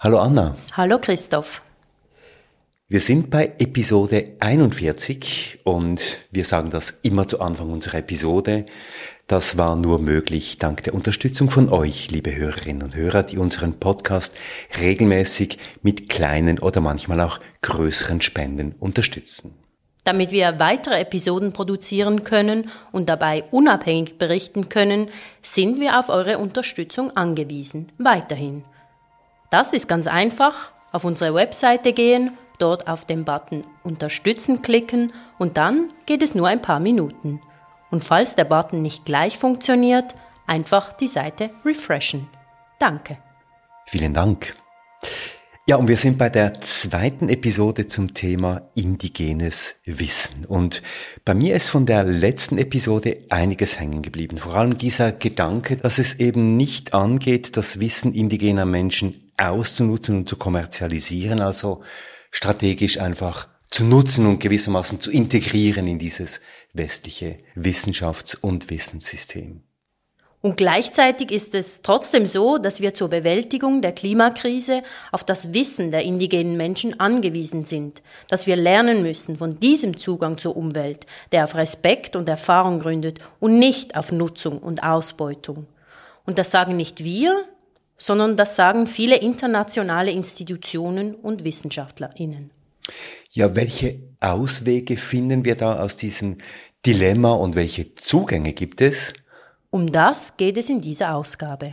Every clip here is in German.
Hallo Anna. Hallo Christoph. Wir sind bei Episode 41 und wir sagen das immer zu Anfang unserer Episode. Das war nur möglich dank der Unterstützung von euch, liebe Hörerinnen und Hörer, die unseren Podcast regelmäßig mit kleinen oder manchmal auch größeren Spenden unterstützen. Damit wir weitere Episoden produzieren können und dabei unabhängig berichten können, sind wir auf eure Unterstützung angewiesen. Weiterhin. Das ist ganz einfach. Auf unsere Webseite gehen, dort auf den Button Unterstützen klicken und dann geht es nur ein paar Minuten. Und falls der Button nicht gleich funktioniert, einfach die Seite refreshen. Danke. Vielen Dank. Ja, und wir sind bei der zweiten Episode zum Thema indigenes Wissen. Und bei mir ist von der letzten Episode einiges hängen geblieben. Vor allem dieser Gedanke, dass es eben nicht angeht, das Wissen indigener Menschen auszunutzen und zu kommerzialisieren, also strategisch einfach zu nutzen und gewissermaßen zu integrieren in dieses westliche Wissenschafts- und Wissenssystem. Und gleichzeitig ist es trotzdem so, dass wir zur Bewältigung der Klimakrise auf das Wissen der indigenen Menschen angewiesen sind, dass wir lernen müssen von diesem Zugang zur Umwelt, der auf Respekt und Erfahrung gründet und nicht auf Nutzung und Ausbeutung. Und das sagen nicht wir, sondern das sagen viele internationale Institutionen und Wissenschaftlerinnen. Ja, welche Auswege finden wir da aus diesem Dilemma und welche Zugänge gibt es? Um das geht es in dieser Ausgabe.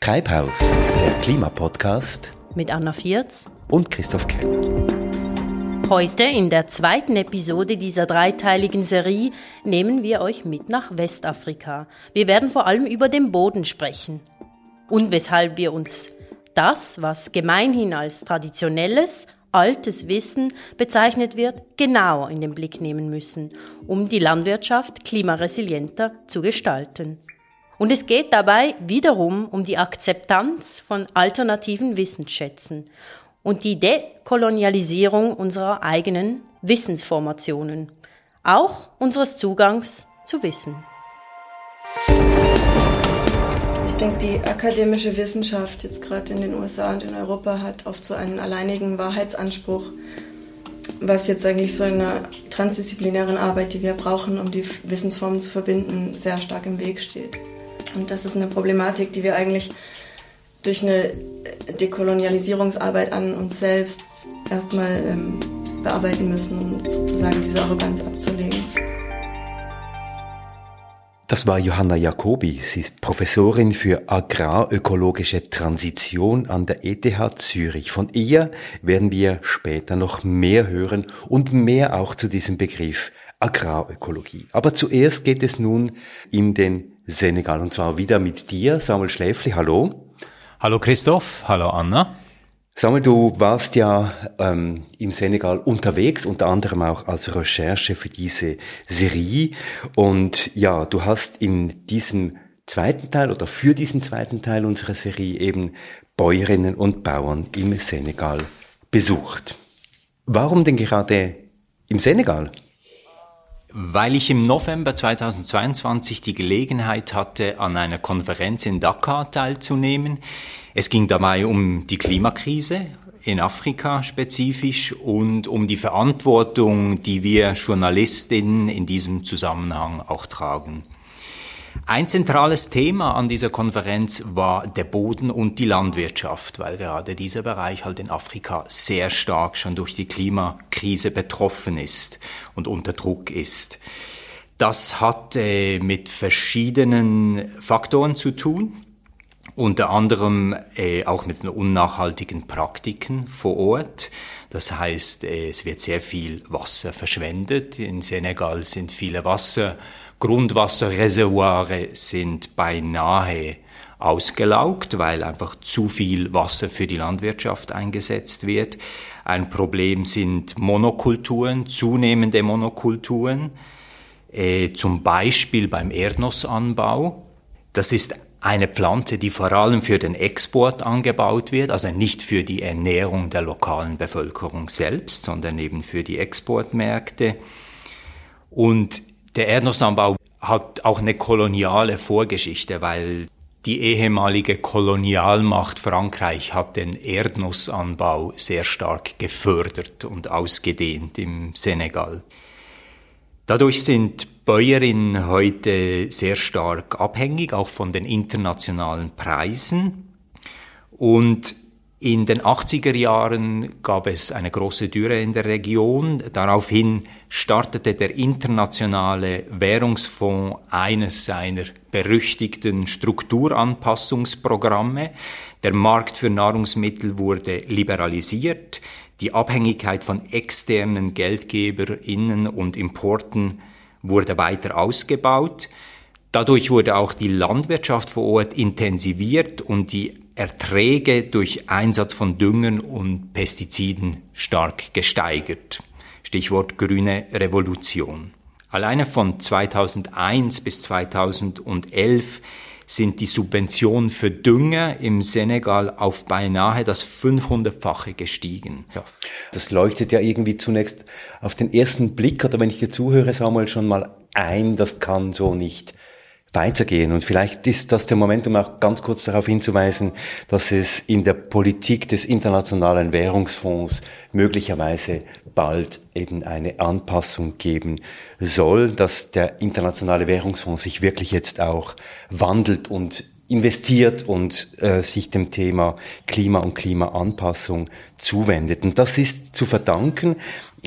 Treibhaus, der Klimapodcast mit Anna Vierz und Christoph Kell. Heute in der zweiten Episode dieser dreiteiligen Serie nehmen wir euch mit nach Westafrika. Wir werden vor allem über den Boden sprechen und weshalb wir uns das, was gemeinhin als traditionelles, altes Wissen bezeichnet wird, genauer in den Blick nehmen müssen, um die Landwirtschaft klimaresilienter zu gestalten. Und es geht dabei wiederum um die Akzeptanz von alternativen Wissensschätzen und die Dekolonialisierung unserer eigenen Wissensformationen, auch unseres Zugangs zu Wissen. Denke, die akademische Wissenschaft jetzt gerade in den USA und in Europa hat oft so einen alleinigen Wahrheitsanspruch, was jetzt eigentlich so in einer transdisziplinären Arbeit, die wir brauchen, um die Wissensformen zu verbinden, sehr stark im Weg steht. Und das ist eine Problematik, die wir eigentlich durch eine Dekolonialisierungsarbeit an uns selbst erstmal ähm, bearbeiten müssen, um sozusagen diese Arroganz abzulegen. Das war Johanna Jacobi. Sie ist Professorin für agrarökologische Transition an der ETH Zürich. Von ihr werden wir später noch mehr hören und mehr auch zu diesem Begriff Agrarökologie. Aber zuerst geht es nun in den Senegal und zwar wieder mit dir, Samuel Schläfli. Hallo. Hallo Christoph, hallo Anna. Samuel, du warst ja ähm, im Senegal unterwegs, unter anderem auch als Recherche für diese Serie. Und ja, du hast in diesem zweiten Teil oder für diesen zweiten Teil unserer Serie eben Bäuerinnen und Bauern im Senegal besucht. Warum denn gerade im Senegal? Weil ich im November 2022 die Gelegenheit hatte, an einer Konferenz in Dakar teilzunehmen. Es ging dabei um die Klimakrise in Afrika spezifisch und um die Verantwortung, die wir Journalistinnen in diesem Zusammenhang auch tragen. Ein zentrales Thema an dieser Konferenz war der Boden und die Landwirtschaft, weil gerade dieser Bereich halt in Afrika sehr stark schon durch die Klimakrise betroffen ist und unter Druck ist. Das hat äh, mit verschiedenen Faktoren zu tun, unter anderem äh, auch mit den unnachhaltigen Praktiken vor Ort. Das heißt, äh, es wird sehr viel Wasser verschwendet. In Senegal sind viele Wasser Grundwasserreservoire sind beinahe ausgelaugt, weil einfach zu viel Wasser für die Landwirtschaft eingesetzt wird. Ein Problem sind Monokulturen, zunehmende Monokulturen, äh, zum Beispiel beim Erdnussanbau. Das ist eine Pflanze, die vor allem für den Export angebaut wird, also nicht für die Ernährung der lokalen Bevölkerung selbst, sondern eben für die Exportmärkte. Und der Erdnussanbau hat auch eine koloniale Vorgeschichte, weil Die ehemalige Kolonialmacht Frankreich hat den Erdnussanbau sehr stark gefördert und ausgedehnt im Senegal. Dadurch sind Bäuerinnen heute sehr stark abhängig, auch von den internationalen Preisen. Und in den 80er Jahren gab es eine große Dürre in der Region. Daraufhin startete der internationale Währungsfonds eines seiner berüchtigten Strukturanpassungsprogramme. Der Markt für Nahrungsmittel wurde liberalisiert. Die Abhängigkeit von externen Geldgeberinnen und Importen wurde weiter ausgebaut. Dadurch wurde auch die Landwirtschaft vor Ort intensiviert und die Erträge durch Einsatz von Düngern und Pestiziden stark gesteigert. Stichwort grüne Revolution. Alleine von 2001 bis 2011 sind die Subventionen für Dünger im Senegal auf beinahe das 500-fache gestiegen. Ja. Das leuchtet ja irgendwie zunächst auf den ersten Blick oder wenn ich dir zuhöre, Samuel, schon mal ein, das kann so nicht weitergehen. Und vielleicht ist das der Moment, um auch ganz kurz darauf hinzuweisen, dass es in der Politik des Internationalen Währungsfonds möglicherweise bald eben eine Anpassung geben soll, dass der Internationale Währungsfonds sich wirklich jetzt auch wandelt und investiert und äh, sich dem Thema Klima und Klimaanpassung zuwendet. Und das ist zu verdanken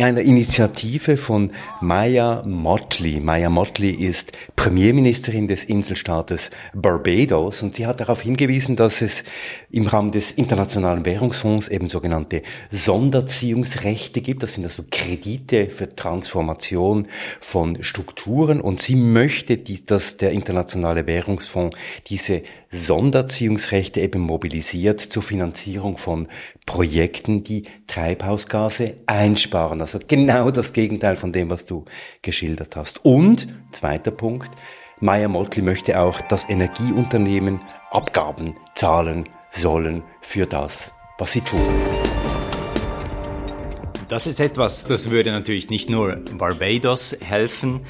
einer Initiative von Maya Motley. Maya Motley ist Premierministerin des Inselstaates Barbados und sie hat darauf hingewiesen, dass es im Rahmen des Internationalen Währungsfonds eben sogenannte Sonderziehungsrechte gibt. Das sind also Kredite für Transformation von Strukturen und sie möchte, dass der Internationale Währungsfonds diese Sonderziehungsrechte eben mobilisiert zur Finanzierung von Projekten, die Treibhausgase einsparen. Also genau das Gegenteil von dem, was du geschildert hast. Und, zweiter Punkt, Maya Motley möchte auch, dass Energieunternehmen Abgaben zahlen sollen für das, was sie tun. Das ist etwas, das würde natürlich nicht nur Barbados helfen,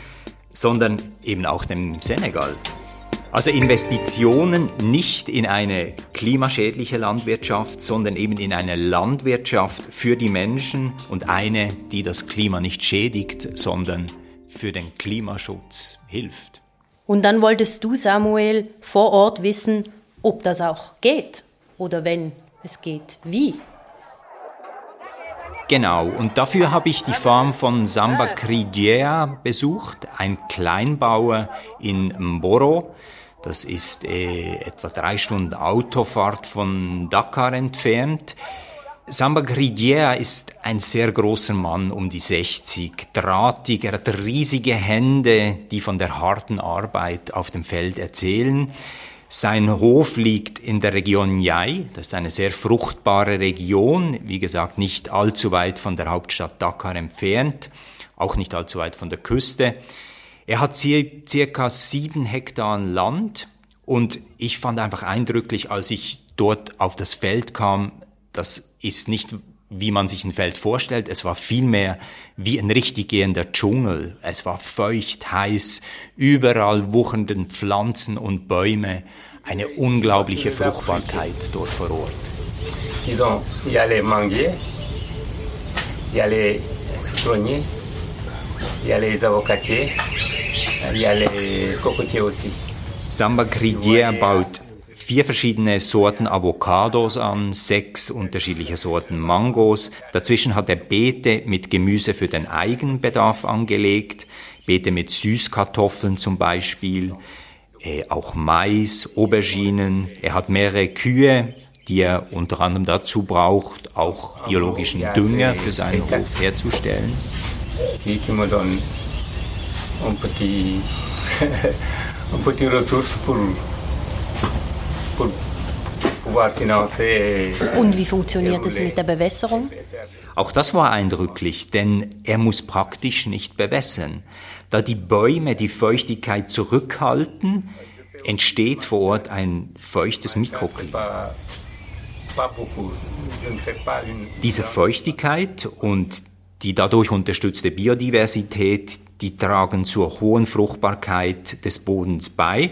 sondern eben auch dem Senegal. Also Investitionen nicht in eine klimaschädliche Landwirtschaft, sondern eben in eine Landwirtschaft für die Menschen und eine, die das Klima nicht schädigt, sondern für den Klimaschutz hilft. Und dann wolltest du, Samuel, vor Ort wissen, ob das auch geht oder wenn es geht, wie. Genau, und dafür habe ich die Farm von Samba Crigiea besucht, ein Kleinbauer in Mboro. Das ist äh, etwa drei Stunden Autofahrt von Dakar entfernt. Samba Gridiera ist ein sehr großer Mann, um die 60, drahtig, er hat riesige Hände, die von der harten Arbeit auf dem Feld erzählen. Sein Hof liegt in der Region Yai, das ist eine sehr fruchtbare Region, wie gesagt nicht allzu weit von der Hauptstadt Dakar entfernt, auch nicht allzu weit von der Küste. Er hat circa sieben Hektar Land und ich fand einfach eindrücklich, als ich dort auf das Feld kam, das ist nicht wie man sich ein Feld vorstellt. Es war vielmehr wie ein richtig gehender Dschungel. Es war feucht, heiß, überall wuchernden Pflanzen und Bäume, eine unglaubliche Fruchtbarkeit dort vor Ort. Disons, il y a les manguiers, il y a les citronniers, il y a les avocatiers, il y a les cocotiers aussi. Samba Cridier baut vier verschiedene Sorten Avocados an, sechs unterschiedliche Sorten Mangos. Dazwischen hat er Beete mit Gemüse für den Eigenbedarf angelegt, Beete mit Süßkartoffeln zum Beispiel, äh, auch Mais, Auberginen. Er hat mehrere Kühe, die er unter anderem dazu braucht, auch biologischen Dünger für seinen Hof herzustellen. Un petit, un petit ressource pour, pour pouvoir financer. Und wie funktioniert es mit der Bewässerung? Auch das war eindrücklich, denn er muss praktisch nicht bewässern. Da die Bäume die Feuchtigkeit zurückhalten, entsteht vor Ort ein feuchtes Mikroklima. Diese Feuchtigkeit und die dadurch unterstützte Biodiversität, die tragen zur hohen Fruchtbarkeit des Bodens bei.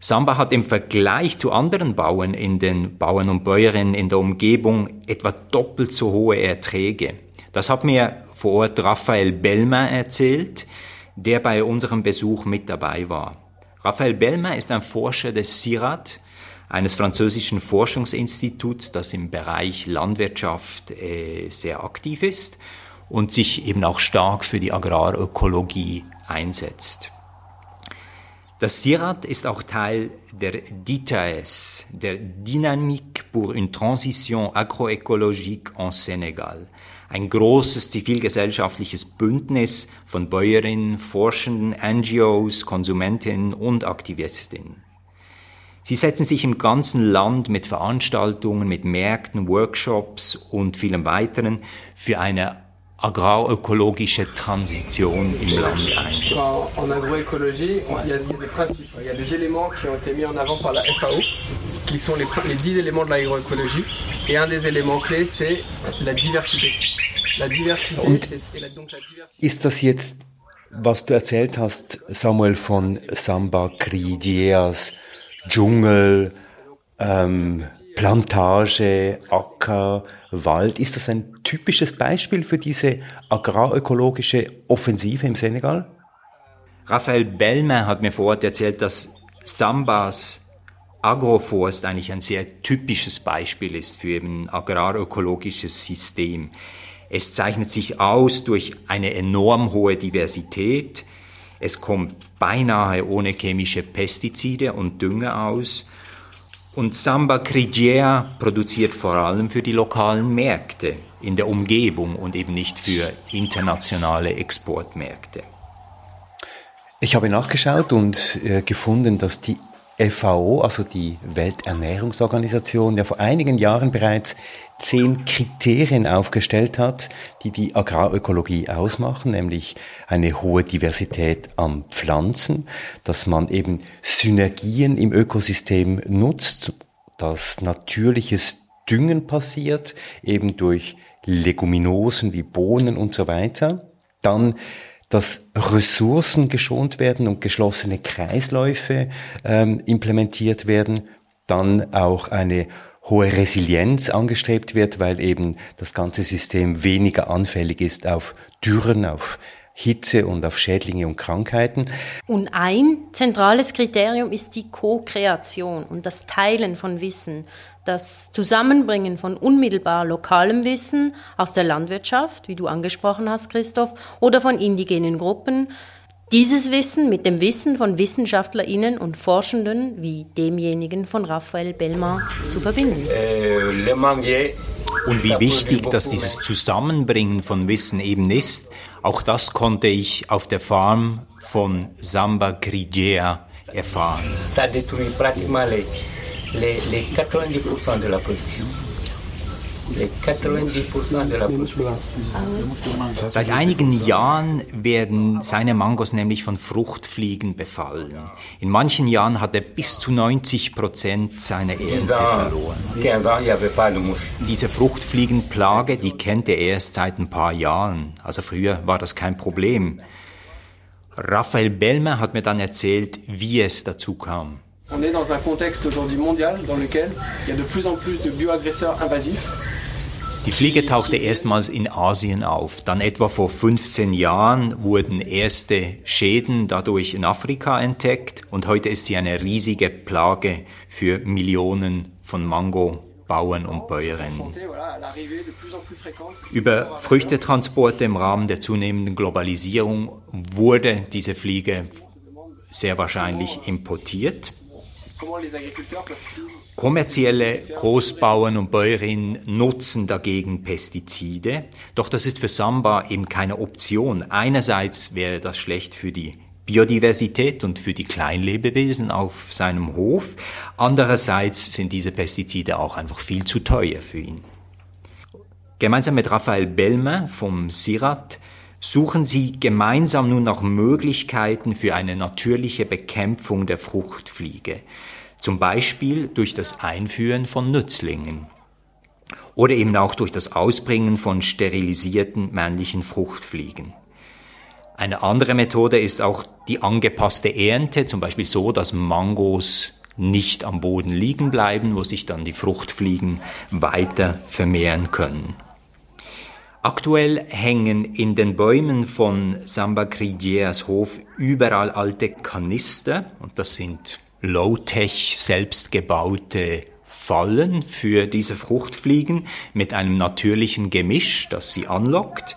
Samba hat im Vergleich zu anderen Bauern in den Bauern und Bäuerinnen in der Umgebung etwa doppelt so hohe Erträge. Das hat mir vor Ort Raphael Bellmer erzählt, der bei unserem Besuch mit dabei war. Raphael Bellmer ist ein Forscher des CIRAD, eines französischen Forschungsinstituts, das im Bereich Landwirtschaft äh, sehr aktiv ist und sich eben auch stark für die Agrarökologie einsetzt. Das CIRAD ist auch Teil der DITAS, der Dynamique pour une transition agroécologique en Sénégal, ein großes zivilgesellschaftliches Bündnis von Bäuerinnen, Forschenden, NGOs, Konsumentinnen und Aktivistinnen. Sie setzen sich im ganzen Land mit Veranstaltungen, mit Märkten, Workshops und vielem weiteren für eine agroökologische Transition im Land ein. En agroécologie, il y, a, des principes, il y a des éléments qui ont été mis en avant par la FAO, qui sont les, les 10 éléments de l'agroécologie. Et un des éléments clés, c'est la diversité. La diversité, c'est la, donc la diversité. Ist das jetzt, was du erzählt hast, Samuel, von Samba Cridias, Dschungel, ähm, Plantage, Acker, Wald. Ist das ein typisches Beispiel für diese agrarökologische Offensive im Senegal? Raphael Bellmer hat mir vor Ort erzählt, dass Sambas Agroforst eigentlich ein sehr typisches Beispiel ist für ein agrarökologisches System. Es zeichnet sich aus durch eine enorm hohe Diversität. Es kommt beinahe ohne chemische Pestizide und Dünger aus und Samba Crigier produziert vor allem für die lokalen Märkte in der Umgebung und eben nicht für internationale Exportmärkte. Ich habe nachgeschaut und äh, gefunden, dass die FAO, also die Welternährungsorganisation, ja vor einigen Jahren bereits zehn Kriterien aufgestellt hat, die die Agrarökologie ausmachen, nämlich eine hohe Diversität an Pflanzen, dass man eben Synergien im Ökosystem nutzt, dass natürliches Düngen passiert, eben durch Leguminosen wie Bohnen und so weiter. Dann dass Ressourcen geschont werden und geschlossene Kreisläufe ähm, implementiert werden, dann auch eine hohe Resilienz angestrebt wird, weil eben das ganze System weniger anfällig ist auf Dürren, auf Hitze und auf Schädlinge und Krankheiten. Und ein zentrales Kriterium ist die Co-Kreation und das Teilen von Wissen, das Zusammenbringen von unmittelbar lokalem Wissen aus der Landwirtschaft, wie du angesprochen hast, Christoph, oder von indigenen Gruppen, dieses Wissen mit dem Wissen von WissenschaftlerInnen und Forschenden wie demjenigen von Raphael Bellmar zu verbinden. Und wie wichtig, dass dieses Zusammenbringen von Wissen eben ist, auch das konnte ich auf der Farm von Samba Grigea erfahren. Ça détruit pratiquement les, les, les 90% de la production. Seit einigen Jahren werden seine Mangos nämlich von Fruchtfliegen befallen. In manchen Jahren hat er bis zu 90 Prozent seiner Ernte verloren. Diese Fruchtfliegenplage, die kennt er erst seit ein paar Jahren. Also früher war das kein Problem. Raphael Bellmer hat mir dann erzählt, wie es dazu kam. On est dans un contexte aujourd'hui mondial dans lequel il y a de plus en plus de bioagresseurs invasifs. Die Fliege tauchte erstmals in Asien auf. Dann etwa vor 15 Jahren wurden erste Schäden dadurch in Afrika entdeckt und heute ist sie eine riesige Plage für Millionen von Mango-Bauern und Bäuerinnen. Über Früchtetransporte im Rahmen der zunehmenden Globalisierung wurde diese Fliege sehr wahrscheinlich importiert. Kommerzielle Großbauern und Bäuerinnen nutzen dagegen Pestizide, doch das ist für Samba eben keine Option. Einerseits wäre das schlecht für die Biodiversität und für die Kleinlebewesen auf seinem Hof, andererseits sind diese Pestizide auch einfach viel zu teuer für ihn. Gemeinsam mit Raphael Bellmer vom SIRAT suchen sie gemeinsam nun nach Möglichkeiten für eine natürliche Bekämpfung der Fruchtfliege zum Beispiel durch das Einführen von Nützlingen oder eben auch durch das Ausbringen von sterilisierten männlichen Fruchtfliegen. Eine andere Methode ist auch die angepasste Ernte, zum Beispiel so, dass Mangos nicht am Boden liegen bleiben, wo sich dann die Fruchtfliegen weiter vermehren können. Aktuell hängen in den Bäumen von Samba Crigieras Hof überall alte Kanister und das sind Low-Tech selbstgebaute Fallen für diese Fruchtfliegen mit einem natürlichen Gemisch, das sie anlockt.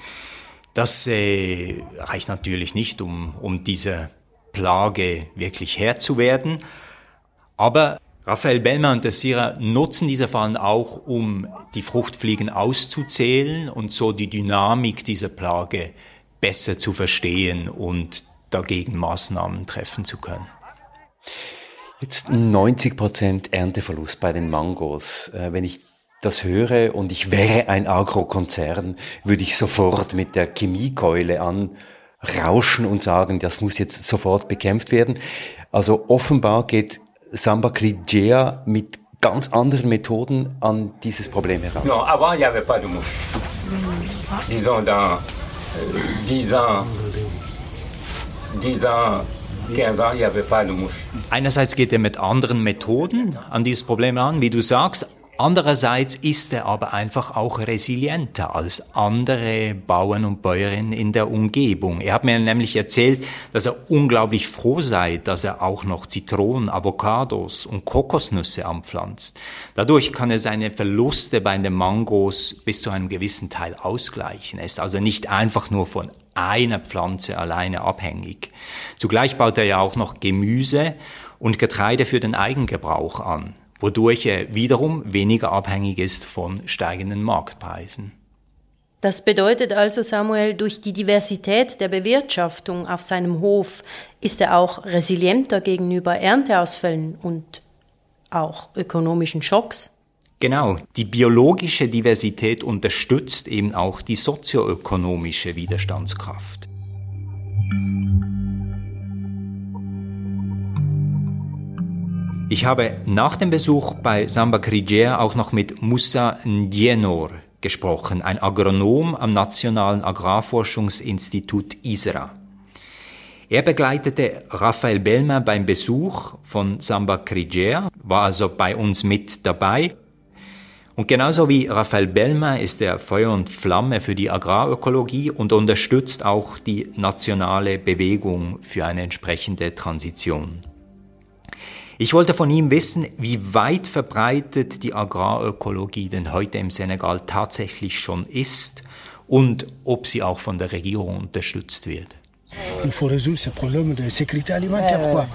Das äh, reicht natürlich nicht, um, um diese Plage wirklich Herr zu werden. Aber Raphael Bellmer und der Sira nutzen diese Fallen auch, um die Fruchtfliegen auszuzählen und so die Dynamik dieser Plage besser zu verstehen und dagegen Maßnahmen treffen zu können. Jetzt 90 Prozent Ernteverlust bei den Mangos. Äh, wenn ich das höre und ich wäre ein Agrokonzern, würde ich sofort mit der Chemiekeule anrauschen und sagen, das muss jetzt sofort bekämpft werden. Also offenbar geht Samba Crigea mit ganz anderen Methoden an dieses Problem heran. Non, avant, il n'y avait pas de mouche. Disons, dans 10 ans, 10 ans, 15 ans, il n'y avait pas de mouche. Einerseits geht er mit anderen Methoden an dieses Problem an, wie du sagst, Andererseits ist er aber einfach auch resilienter als andere Bauern und Bäuerinnen in der Umgebung. Er hat mir nämlich erzählt, dass er unglaublich froh sei, dass er auch noch Zitronen, Avocados und Kokosnüsse anpflanzt. Dadurch kann er seine Verluste bei den Mangos bis zu einem gewissen Teil ausgleichen. Er ist also nicht einfach nur von einer Pflanze alleine abhängig. Zugleich baut er ja auch noch Gemüse und Getreide für den Eigengebrauch an wodurch er wiederum weniger abhängig ist von steigenden Marktpreisen. Das bedeutet also, Samuel, durch die Diversität der Bewirtschaftung auf seinem Hof ist er auch resilienter gegenüber Ernteausfällen und auch ökonomischen Schocks. Genau, die biologische Diversität unterstützt eben auch die sozioökonomische Widerstandskraft. Ich habe nach dem Besuch bei Samba Crigea auch noch mit Musa Ndienor gesprochen, ein Agronom am Nationalen Agrarforschungsinstitut ISRA. Er begleitete Raphael Bellmer beim Besuch von Samba Crigea, war also bei uns mit dabei. Und genauso wie Raphael Bellmer ist er Feuer und Flamme für die Agrarökologie und unterstützt auch die nationale Bewegung für eine entsprechende Transition. Ich wollte von ihm wissen, wie weit verbreitet die Agrarökologie denn heute im Senegal tatsächlich schon ist und ob sie auch von der Regierung unterstützt wird. Il faut résoudre ces problèmes de sécurité alimentaire, quoi.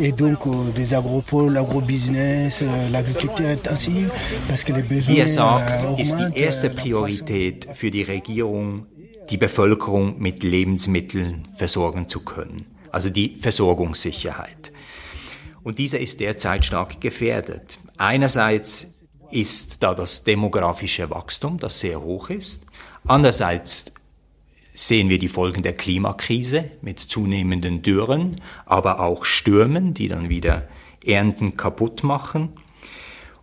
Et donc euh, des agropoles, l'agrobusiness, euh, l'agriculture intensive, parce que les besoins. Wie er sagt, ist die erste Priorität für die Regierung, die Bevölkerung mit Lebensmitteln versorgen zu können. Also die Versorgungssicherheit. Und dieser ist derzeit stark gefährdet. Einerseits ist da das demografische Wachstum, das sehr hoch ist. Andererseits sehen wir die Folgen der Klimakrise mit zunehmenden Dürren, aber auch Stürmen, die dann wieder Ernten kaputt machen.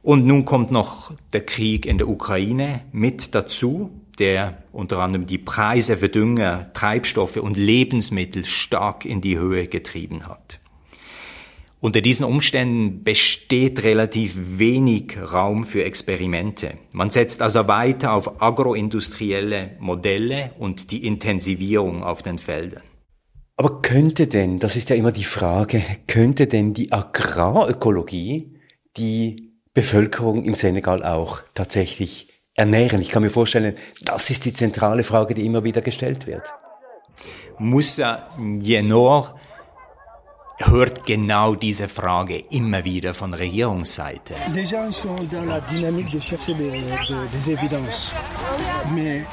Und nun kommt noch der Krieg in der Ukraine mit dazu, der unter anderem die Preise für Dünger, Treibstoffe und Lebensmittel stark in die Höhe getrieben hat. Unter diesen Umständen besteht relativ wenig Raum für Experimente. Man setzt also weiter auf agroindustrielle Modelle und die Intensivierung auf den Feldern. Aber könnte denn, das ist ja immer die Frage, könnte denn die Agrarökologie die Bevölkerung im Senegal auch tatsächlich ernähren? Ich kann mir vorstellen, das ist die zentrale Frage, die immer wieder gestellt wird. Musa Yenor hört genau diese Frage immer wieder von Regierungsseite. Les gens sont dans la dynamique de chercher des, des, des évidences. Mais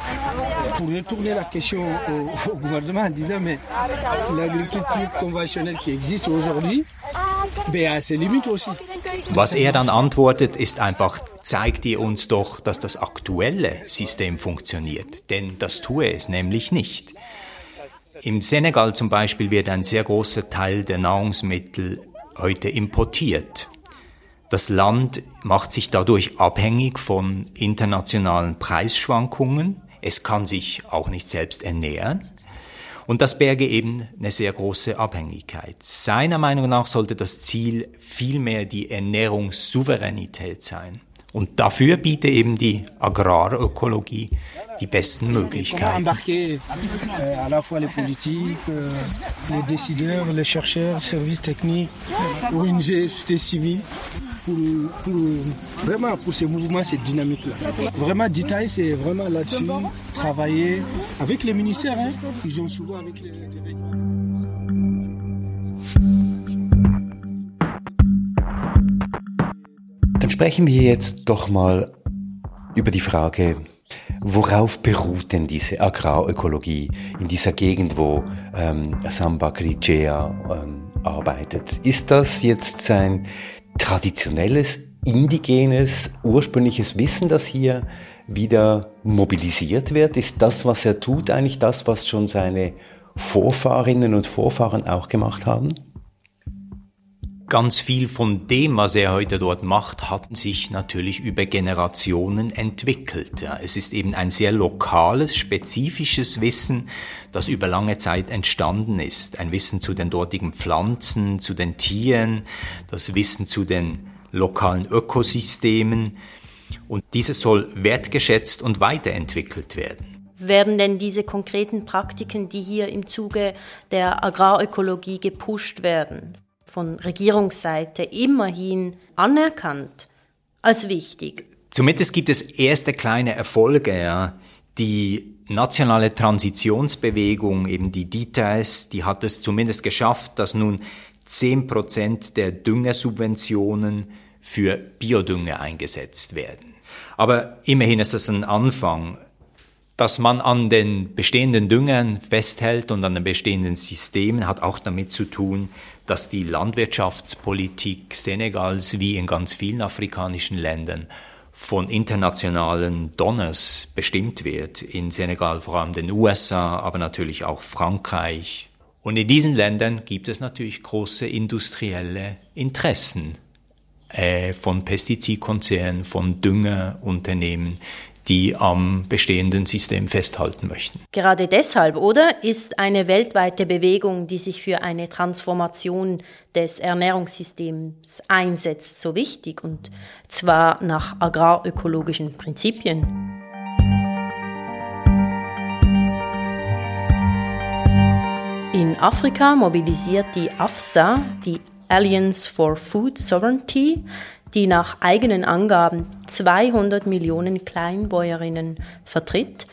pour retourner la question au, au gouvernement en disant mais l'agriculture conventionnelle qui existe aujourd'hui, ben, a ses limites aussi. Was er dann antwortet, ist einfach, zeigt ihr uns doch, dass das aktuelle System funktioniert. Denn das tue es nämlich nicht. Im Senegal zum Beispiel wird ein sehr großer Teil der Nahrungsmittel heute importiert. Das Land macht sich dadurch abhängig von internationalen Preisschwankungen. Es kann sich auch nicht selbst ernähren. Und das berge eben eine sehr große Abhängigkeit. Seiner Meinung nach sollte das Ziel vielmehr die Ernährungssouveränität sein. Und dafür bietet eben die Agrarökologie die besten Möglichkeiten. euh, à la fois les politiques, euh, les décideurs, les chercheurs, services techniques, ONG, société civile, pour, pour, vraiment pour ces mouvements, ces dynamiques-là. Vraiment, Ditaï, c'est vraiment là-dessus, travailler avec les ministères. Hein. Ils ont souvent avec les, sprechen wir jetzt doch mal über die Frage, worauf beruht denn diese Agrarökologie in dieser Gegend, wo ähm, Samba Grigea ähm, arbeitet? Ist das jetzt sein traditionelles, indigenes, ursprüngliches Wissen, das hier wieder mobilisiert wird? Ist das, was er tut, eigentlich das, was schon seine Vorfahrinnen und Vorfahren auch gemacht haben? Ganz viel von dem, was er heute dort macht, hat sich natürlich über Generationen entwickelt. Ja, es ist eben ein sehr lokales, spezifisches Wissen, das über lange Zeit entstanden ist. Ein Wissen zu den dortigen Pflanzen, zu den Tieren, das Wissen zu den lokalen Ökosystemen. Und dieses soll wertgeschätzt und weiterentwickelt werden. Werden denn diese konkreten Praktiken, die hier im Zuge der Agrarökologie gepusht werden, von Regierungsseite immerhin anerkannt als wichtig. Zumindest gibt es erste kleine Erfolge. Ja. Die nationale Transitionsbewegung, eben die DITAS, die hat es zumindest geschafft, dass nun 10 Prozent der Düngersubventionen für Biodünger eingesetzt werden. Aber immerhin ist das ein Anfang dass man an den bestehenden Düngern festhält und an den bestehenden Systemen, hat auch damit zu tun, dass die Landwirtschaftspolitik Senegals wie in ganz vielen afrikanischen Ländern von internationalen Donners bestimmt wird. In Senegal vor allem den USA, aber natürlich auch Frankreich. Und in diesen Ländern gibt es natürlich große industrielle Interessen äh, von Pestizidkonzernen, von Düngerunternehmen, die am bestehenden System festhalten möchten. Gerade deshalb, oder, ist eine weltweite Bewegung, die sich für eine Transformation des Ernährungssystems einsetzt, so wichtig, und zwar nach agrarökologischen Prinzipien. In Afrika mobilisiert die AFSA, die Alliance for Food Sovereignty, die nach eigenen Angaben 200 Millionen Kleinbäuerinnen vertritt.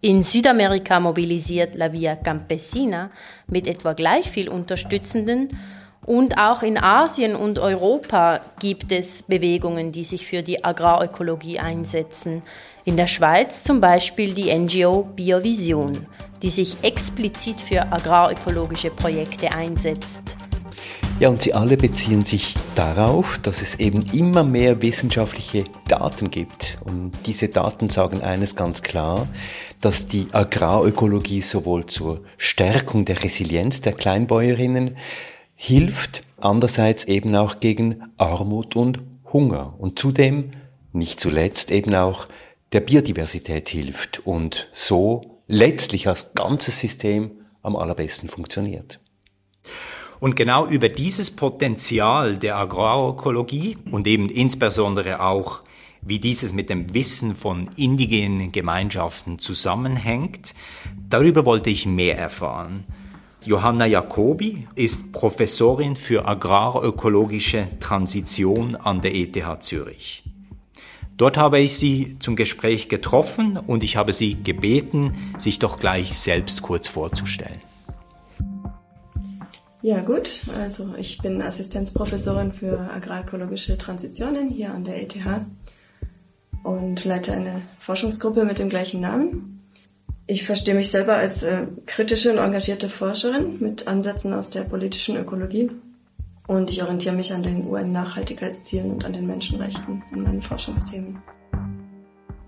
In Südamerika mobilisiert La Via Campesina mit etwa gleich viel Unterstützenden und auch in Asien und Europa gibt es Bewegungen, die sich für die Agrarökologie einsetzen. In der Schweiz zum Beispiel die NGO Biovision, die sich explizit für agrarökologische Projekte einsetzt. Ja, und sie alle beziehen sich darauf, dass es eben immer mehr wissenschaftliche Daten gibt. Und diese Daten sagen eines ganz klar, dass die Agrarökologie sowohl zur Stärkung der Resilienz der Kleinbäuerinnen hilft, andererseits eben auch gegen Armut und Hunger. Und zudem, nicht zuletzt, eben auch der Biodiversität hilft und so letztlich als ganzes System am allerbesten funktioniert. Und genau über dieses Potenzial der Agrarökologie und eben insbesondere auch, wie dieses mit dem Wissen von indigenen Gemeinschaften zusammenhängt, darüber wollte ich mehr erfahren. Johanna Jacobi ist Professorin für agrarökologische Transition an der ETH Zürich. Dort habe ich sie zum Gespräch getroffen und ich habe sie gebeten, sich doch gleich selbst kurz vorzustellen. Ja, gut. Also ich bin Assistenzprofessorin für agrarökologische Transitionen hier an der ETH und leite eine Forschungsgruppe mit dem gleichen Namen. Ich verstehe mich selber als äh, kritische und engagierte Forscherin mit Ansätzen aus der politischen Ökologie und ich orientiere mich an den UN-Nachhaltigkeitszielen und an den Menschenrechten in meinen Forschungsthemen.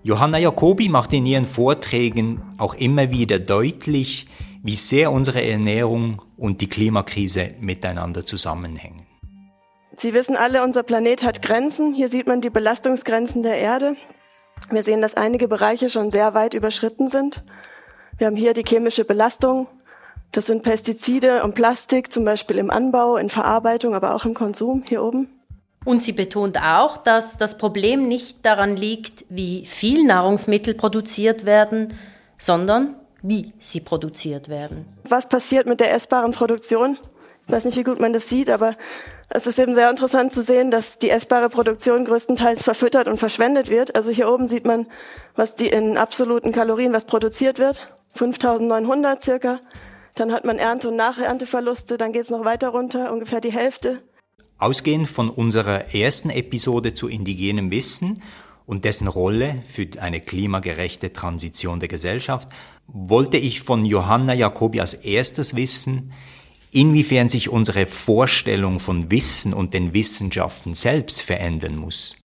Johanna Jacobi macht in ihren Vorträgen auch immer wieder deutlich, wie sehr unsere Ernährung und die Klimakrise miteinander zusammenhängen. Sie wissen alle, unser Planet hat Grenzen. Hier sieht man die Belastungsgrenzen der Erde. Wir sehen, dass einige Bereiche schon sehr weit überschritten sind. Wir haben hier die chemische Belastung Das sind Pestizide und Plastik, zum Beispiel im Anbau, in Verarbeitung, aber auch im Konsum hier oben. Und sie betont auch, dass das Problem nicht daran liegt, wie viel Nahrungsmittel produziert werden, sondern wie sie produziert werden. Was passiert mit der essbaren Produktion? Ich weiß nicht, wie gut man das sieht, aber es ist eben sehr interessant zu sehen, dass die essbare Produktion größtenteils verfüttert und verschwendet wird. Also hier oben sieht man, was die in absoluten Kalorien, was produziert wird. 5900 circa. Dann hat man Ernte- und Nachernteverluste, dann geht es noch weiter runter, ungefähr die Hälfte. Ausgehend von unserer ersten Episode zu indigenem Wissen und dessen Rolle für eine klimagerechte Transition der Gesellschaft, wollte ich von Johanna Jacobi als erstes wissen, inwiefern sich unsere Vorstellung von Wissen und den Wissenschaften selbst verändern muss.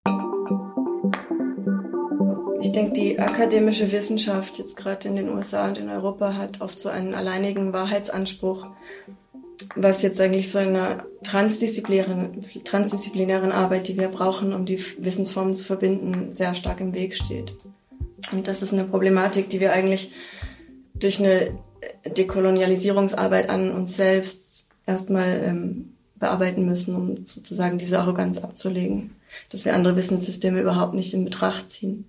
Ich denke, die akademische Wissenschaft jetzt gerade in den USA und in Europa hat oft so einen alleinigen Wahrheitsanspruch, was jetzt eigentlich so einer transdisziplinären, transdisziplinären Arbeit, die wir brauchen, um die Wissensformen zu verbinden, sehr stark im Weg steht. Und das ist eine Problematik, die wir eigentlich durch eine Dekolonialisierungsarbeit an uns selbst erstmal ähm, bearbeiten müssen, um sozusagen diese Arroganz abzulegen, dass wir andere Wissenssysteme überhaupt nicht in Betracht ziehen.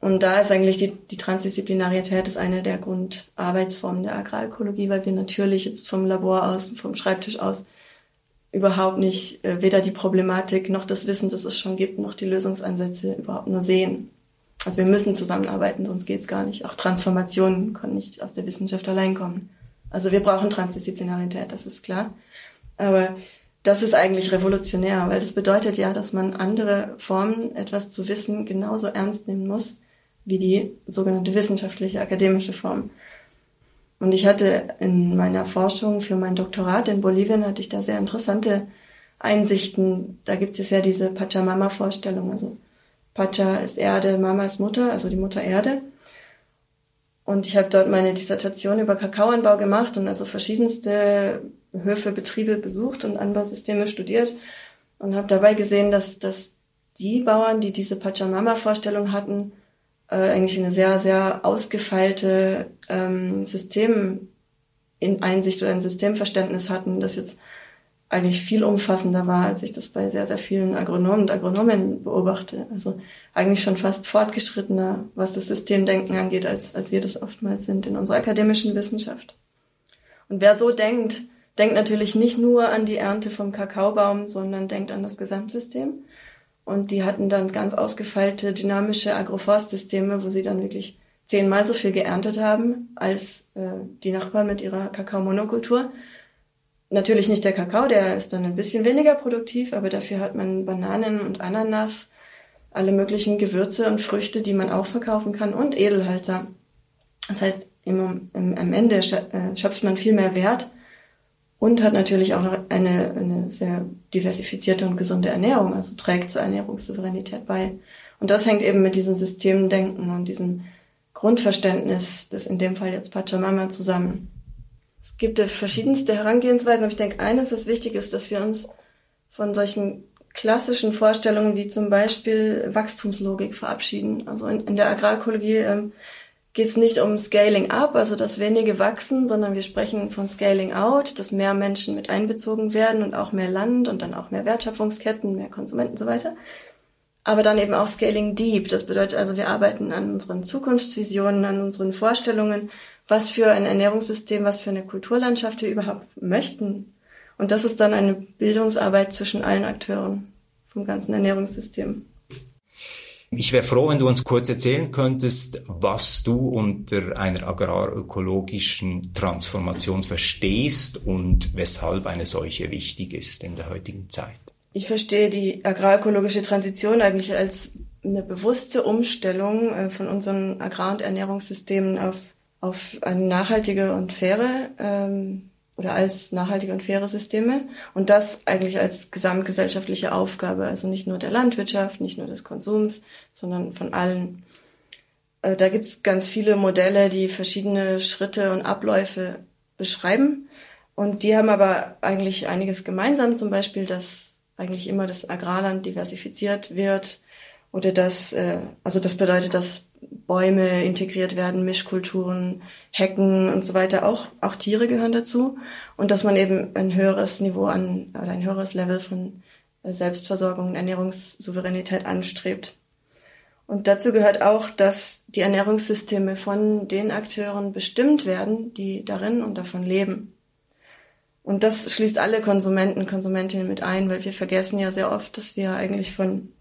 Und da ist eigentlich die, die Transdisziplinarität ist eine der Grundarbeitsformen der Agrarökologie, weil wir natürlich jetzt vom Labor aus, vom Schreibtisch aus überhaupt nicht äh, weder die Problematik noch das Wissen, das es schon gibt, noch die Lösungsansätze überhaupt nur sehen. Also wir müssen zusammenarbeiten, sonst geht's gar nicht. Auch Transformationen können nicht aus der Wissenschaft allein kommen. Also wir brauchen Transdisziplinarität, das ist klar. Aber das ist eigentlich revolutionär, weil das bedeutet ja, dass man andere Formen, etwas zu wissen, genauso ernst nehmen muss wie die sogenannte wissenschaftliche akademische Form. Und ich hatte in meiner Forschung für mein Doktorat in Bolivien hatte ich da sehr interessante Einsichten. Da gibt es ja diese Pachamama-Vorstellung, also Pacha ist Erde, Mama ist Mutter, also die Mutter Erde. Und ich habe dort meine Dissertation über Kakaoanbau gemacht und also verschiedenste Höfe, Betriebe besucht und Anbausysteme studiert und habe dabei gesehen, dass, dass die Bauern, die diese Pachamama-Vorstellung hatten, äh, eigentlich eine sehr, sehr ausgefeilte ähm, System in Einsicht oder ein Systemverständnis hatten, das jetzt eigentlich viel umfassender war, als ich das bei sehr, sehr vielen Agronomen und Agronomen beobachte. Also eigentlich schon fast fortgeschrittener, was das Systemdenken angeht, als, als wir das oftmals sind in unserer akademischen Wissenschaft. Und wer so denkt, denkt natürlich nicht nur an die Ernte vom Kakaobaum, sondern denkt an das Gesamtsystem. Und die hatten dann ganz ausgefeilte dynamische Agroforstsysteme, wo sie dann wirklich zehnmal so viel geerntet haben als äh, die Nachbarn mit ihrer Kakaomonokultur. Natürlich nicht der Kakao, der ist dann ein bisschen weniger produktiv, aber dafür hat man Bananen und Ananas, alle möglichen Gewürze und Früchte, die man auch verkaufen kann und Edelhalter. Das heißt, im, im, am Ende äh, schöpft man viel mehr Wert und hat natürlich auch noch eine, eine sehr diversifizierte und gesunde Ernährung, also trägt zur Ernährungssouveränität bei. Und das hängt eben mit diesem Systemdenken und diesem Grundverständnis des in dem Fall jetzt Pachamama zusammen. Es gibt ja verschiedenste Herangehensweisen, aber ich denke, eines, was wichtig ist, dass wir uns von solchen klassischen Vorstellungen wie zum Beispiel Wachstumslogik verabschieden. Also in, in der Agrarökologie ähm, geht es nicht um Scaling up, also dass wenige wachsen, sondern wir sprechen von Scaling out, dass mehr Menschen mit einbezogen werden und auch mehr Land und dann auch mehr Wertschöpfungsketten, mehr Konsumenten und so weiter. Aber dann eben auch Scaling deep. Das bedeutet also, wir arbeiten an unseren Zukunftsvisionen, an unseren Vorstellungen was für ein Ernährungssystem, was für eine Kulturlandschaft wir überhaupt möchten. Und das ist dann eine Bildungsarbeit zwischen allen Akteuren vom ganzen Ernährungssystem. Ich wäre froh, wenn du uns kurz erzählen könntest, was du unter einer agrarökologischen Transformation verstehst und weshalb eine solche wichtig ist in der heutigen Zeit. Ich verstehe die agrarökologische Transition eigentlich als eine bewusste Umstellung äh, von unseren Agrar- und Ernährungssystemen auf auf eine nachhaltige und faire ähm, oder als nachhaltige und faire Systeme. Und das eigentlich als gesamtgesellschaftliche Aufgabe, also nicht nur der Landwirtschaft, nicht nur des Konsums, sondern von allen. Äh, da gibt's ganz viele Modelle, die verschiedene Schritte und Abläufe beschreiben. Und die haben aber eigentlich einiges gemeinsam, zum Beispiel, dass eigentlich immer das Agrarland diversifiziert wird. Oder dass, äh, also das bedeutet, dass Bäume integriert werden, Mischkulturen, Hecken und so weiter. Auch, auch Tiere gehören dazu. Und dass man eben ein höheres Niveau an, oder ein höheres Level von Selbstversorgung und Ernährungssouveränität anstrebt. Und dazu gehört auch, dass die Ernährungssysteme von den Akteuren bestimmt werden, die darin und davon leben. Und das schließt alle Konsumenten, Konsumentinnen mit ein, weil wir vergessen ja sehr oft, dass wir eigentlich von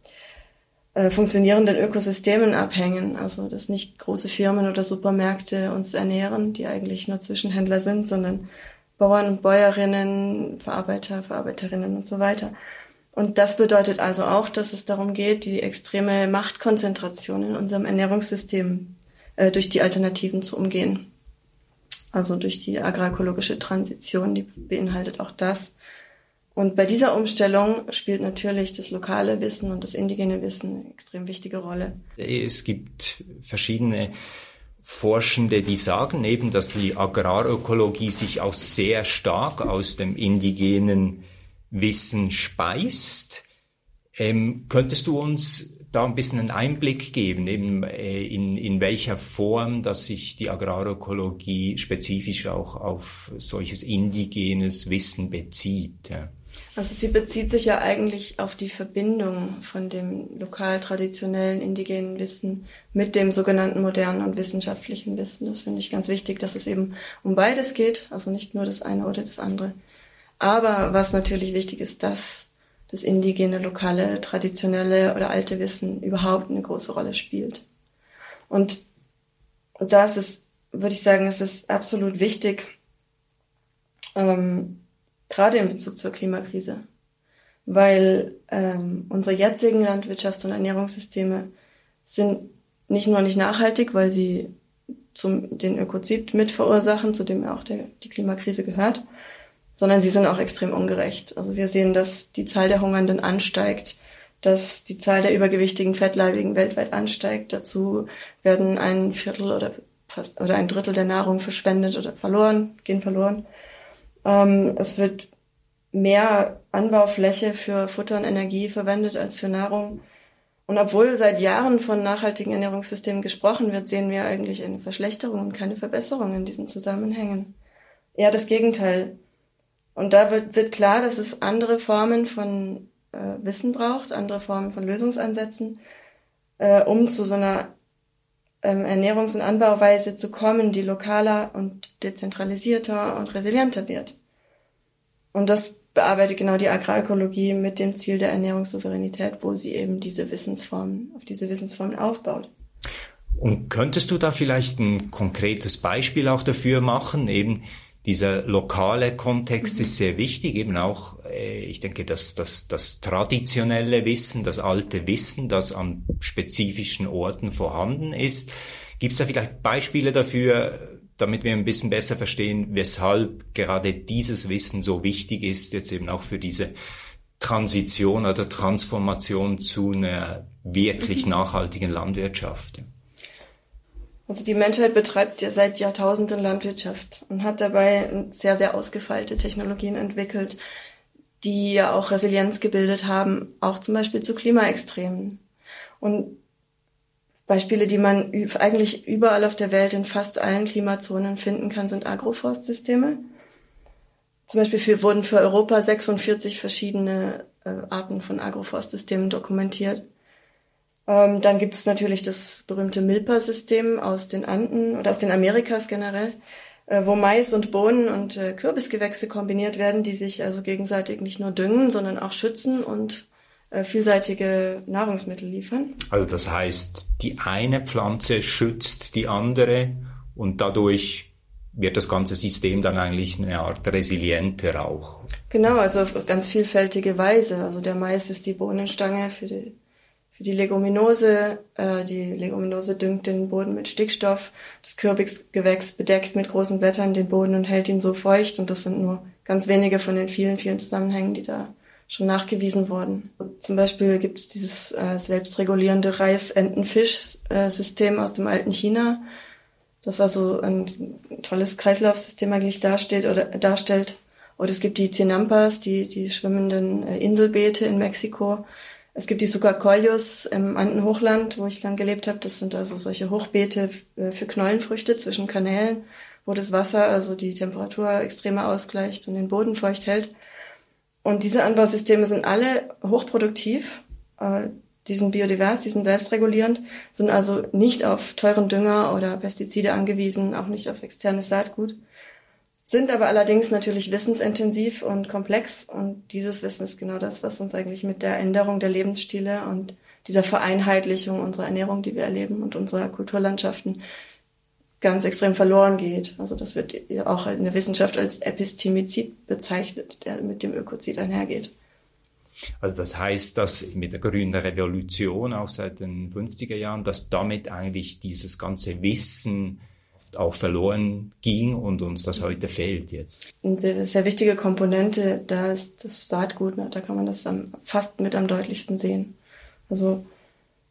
äh, funktionierenden Ökosystemen abhängen. Also dass nicht große Firmen oder Supermärkte uns ernähren, die eigentlich nur Zwischenhändler sind, sondern Bauern und Bäuerinnen, Verarbeiter, Verarbeiterinnen und so weiter. Und das bedeutet also auch, dass es darum geht, die extreme Machtkonzentration in unserem Ernährungssystem äh, durch die Alternativen zu umgehen. Also durch die agroökologische Transition, die beinhaltet auch das. Und bei dieser Umstellung spielt natürlich das lokale Wissen und das indigene Wissen eine extrem wichtige Rolle. Es gibt verschiedene Forschende, die sagen eben, dass die Agrarökologie sich auch sehr stark aus dem indigenen Wissen speist. Ähm, könntest du uns da ein bisschen einen Einblick geben, eben äh, in, in welcher Form, dass sich die Agrarökologie spezifisch auch auf solches indigenes Wissen bezieht? Ja? Also sie bezieht sich ja eigentlich auf die Verbindung von dem lokal traditionellen indigenen Wissen mit dem sogenannten modernen und wissenschaftlichen Wissen. Das finde ich ganz wichtig, dass es eben um beides geht, also nicht nur das eine oder das andere. Aber was natürlich wichtig ist, dass das indigene, lokale, traditionelle oder alte Wissen überhaupt eine große Rolle spielt. Und, und da ist würde ich sagen, es ist absolut wichtig, ähm, gerade in Bezug zur Klimakrise, weil ähm, unsere jetzigen Landwirtschafts- und Ernährungssysteme sind nicht nur nicht nachhaltig, weil sie zum den Ökozid mit verursachen, zu dem auch der, die Klimakrise gehört, sondern sie sind auch extrem ungerecht. Also wir sehen, dass die Zahl der Hungernden ansteigt, dass die Zahl der übergewichtigen Fettleibigen weltweit ansteigt. Dazu werden ein Viertel oder fast oder ein Drittel der Nahrung verschwendet oder verloren, gehen verloren. Ähm, es wird mehr Anbaufläche für Futter und Energie verwendet als für Nahrung. Und obwohl seit Jahren von nachhaltigen Ernährungssystemen gesprochen wird, sehen wir eigentlich eine Verschlechterung und keine Verbesserung in diesen Zusammenhängen. Eher das Gegenteil. Und da wird, wird klar, dass es andere Formen von äh, Wissen braucht, andere Formen von Lösungsansätzen, äh, um zu so einer ähm, Ernährungs- und Anbauweise zu kommen, die lokaler und dezentralisierter und resilienter wird. Und das bearbeitet genau die Agrarökologie mit dem Ziel der Ernährungssouveränität, wo sie eben diese Wissensformen, auf diese Wissensformen aufbaut. Und könntest du da vielleicht ein konkretes Beispiel auch dafür machen, eben dieser lokale Kontext mhm. ist sehr wichtig, eben auch, äh, ich denke, dass das, das traditionelle Wissen, das alte Wissen, das an spezifischen Orten vorhanden ist. Gibt es da vielleicht Beispiele dafür, damit wir ein bisschen besser verstehen, weshalb gerade dieses Wissen so wichtig ist, jetzt eben auch für diese Transition oder Transformation zu einer wirklich mhm. nachhaltigen Landwirtschaft? Also die Menschheit betreibt ja seit Jahrtausenden Landwirtschaft und hat dabei sehr, sehr ausgefeilte Technologien entwickelt, die ja auch Resilienz gebildet haben, auch zum Beispiel zu Klimaextremen. Und Beispiele, die man eigentlich überall auf der Welt in fast allen Klimazonen finden kann, sind Agroforstsysteme. Zum Beispiel für, wurden für Europa 46 verschiedene äh, Arten von Agroforstsystemen dokumentiert. Ähm, dann gibt es natürlich das berühmte Milpa-System aus den Anden oder aus den Amerikas generell, äh, wo Mais und Bohnen und äh, Kürbisgewächse kombiniert werden, die sich also gegenseitig nicht nur düngen, sondern auch schützen und äh, vielseitige Nahrungsmittel liefern. Also das heißt, die eine Pflanze schützt die andere und dadurch wird das ganze System dann eigentlich eine Art resilienter auch. Genau, also auf ganz vielfältige Weise. Also der Mais ist die Bohnenstange für die für die Leguminose. Äh, die Leguminose düngt den Boden mit Stickstoff. Das Kürbisgewächs bedeckt mit großen Blättern den Boden und hält ihn so feucht. Und das sind nur ganz wenige von den vielen, vielen Zusammenhängen, die da schon nachgewiesen wurden. Zum Beispiel gibt es dieses äh, selbstregulierende Reis-Enten-Fisch-System aus dem alten China, das also ein tolles Kreislaufsystem eigentlich darstellt oder darstellt. Oder es gibt die Zinampas, die, die schwimmenden äh, Inselbeete in Mexiko, Es gibt die Sukakoyos im Andenhochland, wo ich lang gelebt habe. Das sind also solche Hochbeete äh, für Knollenfrüchte zwischen Kanälen, wo das Wasser also die Temperatur extremer ausgleicht und den Boden feucht hält. Und diese Anbausysteme sind alle hochproduktiv, äh, die sind biodivers, die sind selbstregulierend, sind also nicht auf teuren Dünger oder Pestizide angewiesen, auch nicht auf externes Saatgut sind aber allerdings natürlich wissensintensiv und komplex. Und dieses Wissen ist genau das, was uns eigentlich mit der Änderung der Lebensstile und dieser Vereinheitlichung unserer Ernährung, die wir erleben und unserer Kulturlandschaften ganz extrem verloren geht. Also das wird auch in der Wissenschaft als Epistemizid bezeichnet, der mit dem Ökozid einhergeht. Also das heißt, dass mit der grünen Revolution auch seit den 50er Jahren, dass damit eigentlich dieses ganze Wissen auch verloren ging und uns das heute fehlt jetzt. Eine sehr, sehr wichtige Komponente, da ist das Saatgut, ne? da kann man das am, fast mit am deutlichsten sehen. Also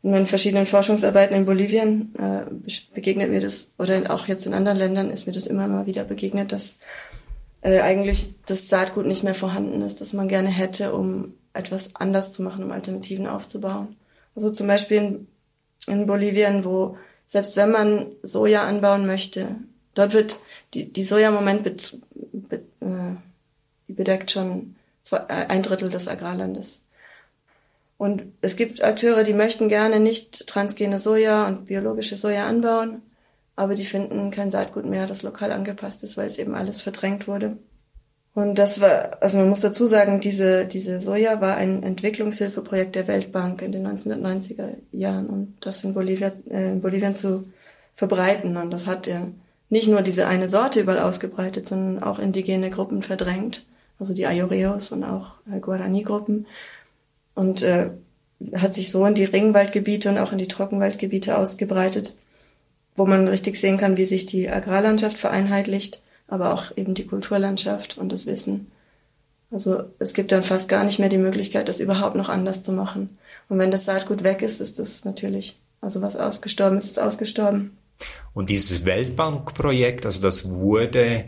in meinen verschiedenen Forschungsarbeiten in Bolivien äh, begegnet mir das, oder auch jetzt in anderen Ländern ist mir das immer mal wieder begegnet, dass äh, eigentlich das Saatgut nicht mehr vorhanden ist, das man gerne hätte, um etwas anders zu machen, um Alternativen aufzubauen. Also zum Beispiel in, in Bolivien, wo selbst wenn man Soja anbauen möchte, dort wird die, die Soja-Moment bet, bet, äh, die bedeckt schon zwei, äh, ein Drittel des Agrarlandes. Und es gibt Akteure, die möchten gerne nicht transgene Soja und biologische Soja anbauen, aber die finden kein Saatgut mehr, das lokal angepasst ist, weil es eben alles verdrängt wurde. Und das war, also man muss dazu sagen, diese, diese Soja war ein Entwicklungshilfeprojekt der Weltbank in den 1990er Jahren und das in, Bolivia, äh, in Bolivien zu verbreiten. Und das hat ja nicht nur diese eine Sorte überall ausgebreitet, sondern auch indigene Gruppen verdrängt, also die Ayoreos und auch äh, Guarani-Gruppen. Und äh, hat sich so in die Regenwaldgebiete und auch in die Trockenwaldgebiete ausgebreitet, wo man richtig sehen kann, wie sich die Agrarlandschaft vereinheitlicht aber auch eben die Kulturlandschaft und das Wissen. Also es gibt dann fast gar nicht mehr die Möglichkeit, das überhaupt noch anders zu machen. Und wenn das Saatgut weg ist, ist das natürlich, also was ausgestorben ist, ist ausgestorben. Und dieses Weltbankprojekt, also das wurde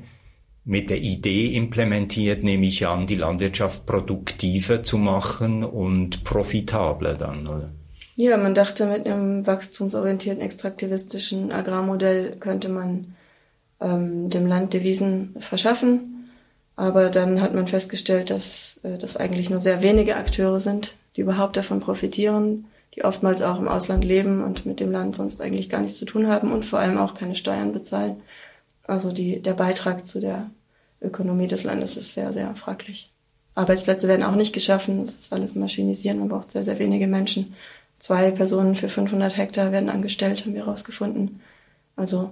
mit der Idee implementiert, nehme ich an, die Landwirtschaft produktiver zu machen und profitabler dann, oder? Ja, man dachte, mit einem wachstumsorientierten, extraktivistischen Agrarmodell könnte man ähm, dem Land Devisen verschaffen. Aber dann hat man festgestellt, dass äh, das eigentlich nur sehr wenige Akteure sind, die überhaupt davon profitieren, die oftmals auch im Ausland leben und mit dem Land sonst eigentlich gar nichts zu tun haben und vor allem auch keine Steuern bezahlen. Also die, der Beitrag zu der Ökonomie des Landes ist sehr, sehr fraglich. Arbeitsplätze werden auch nicht geschaffen. Es ist alles maschinisiert. Man braucht sehr, sehr wenige Menschen. Zwei Personen für 500 Hektar werden angestellt, haben wir herausgefunden. Also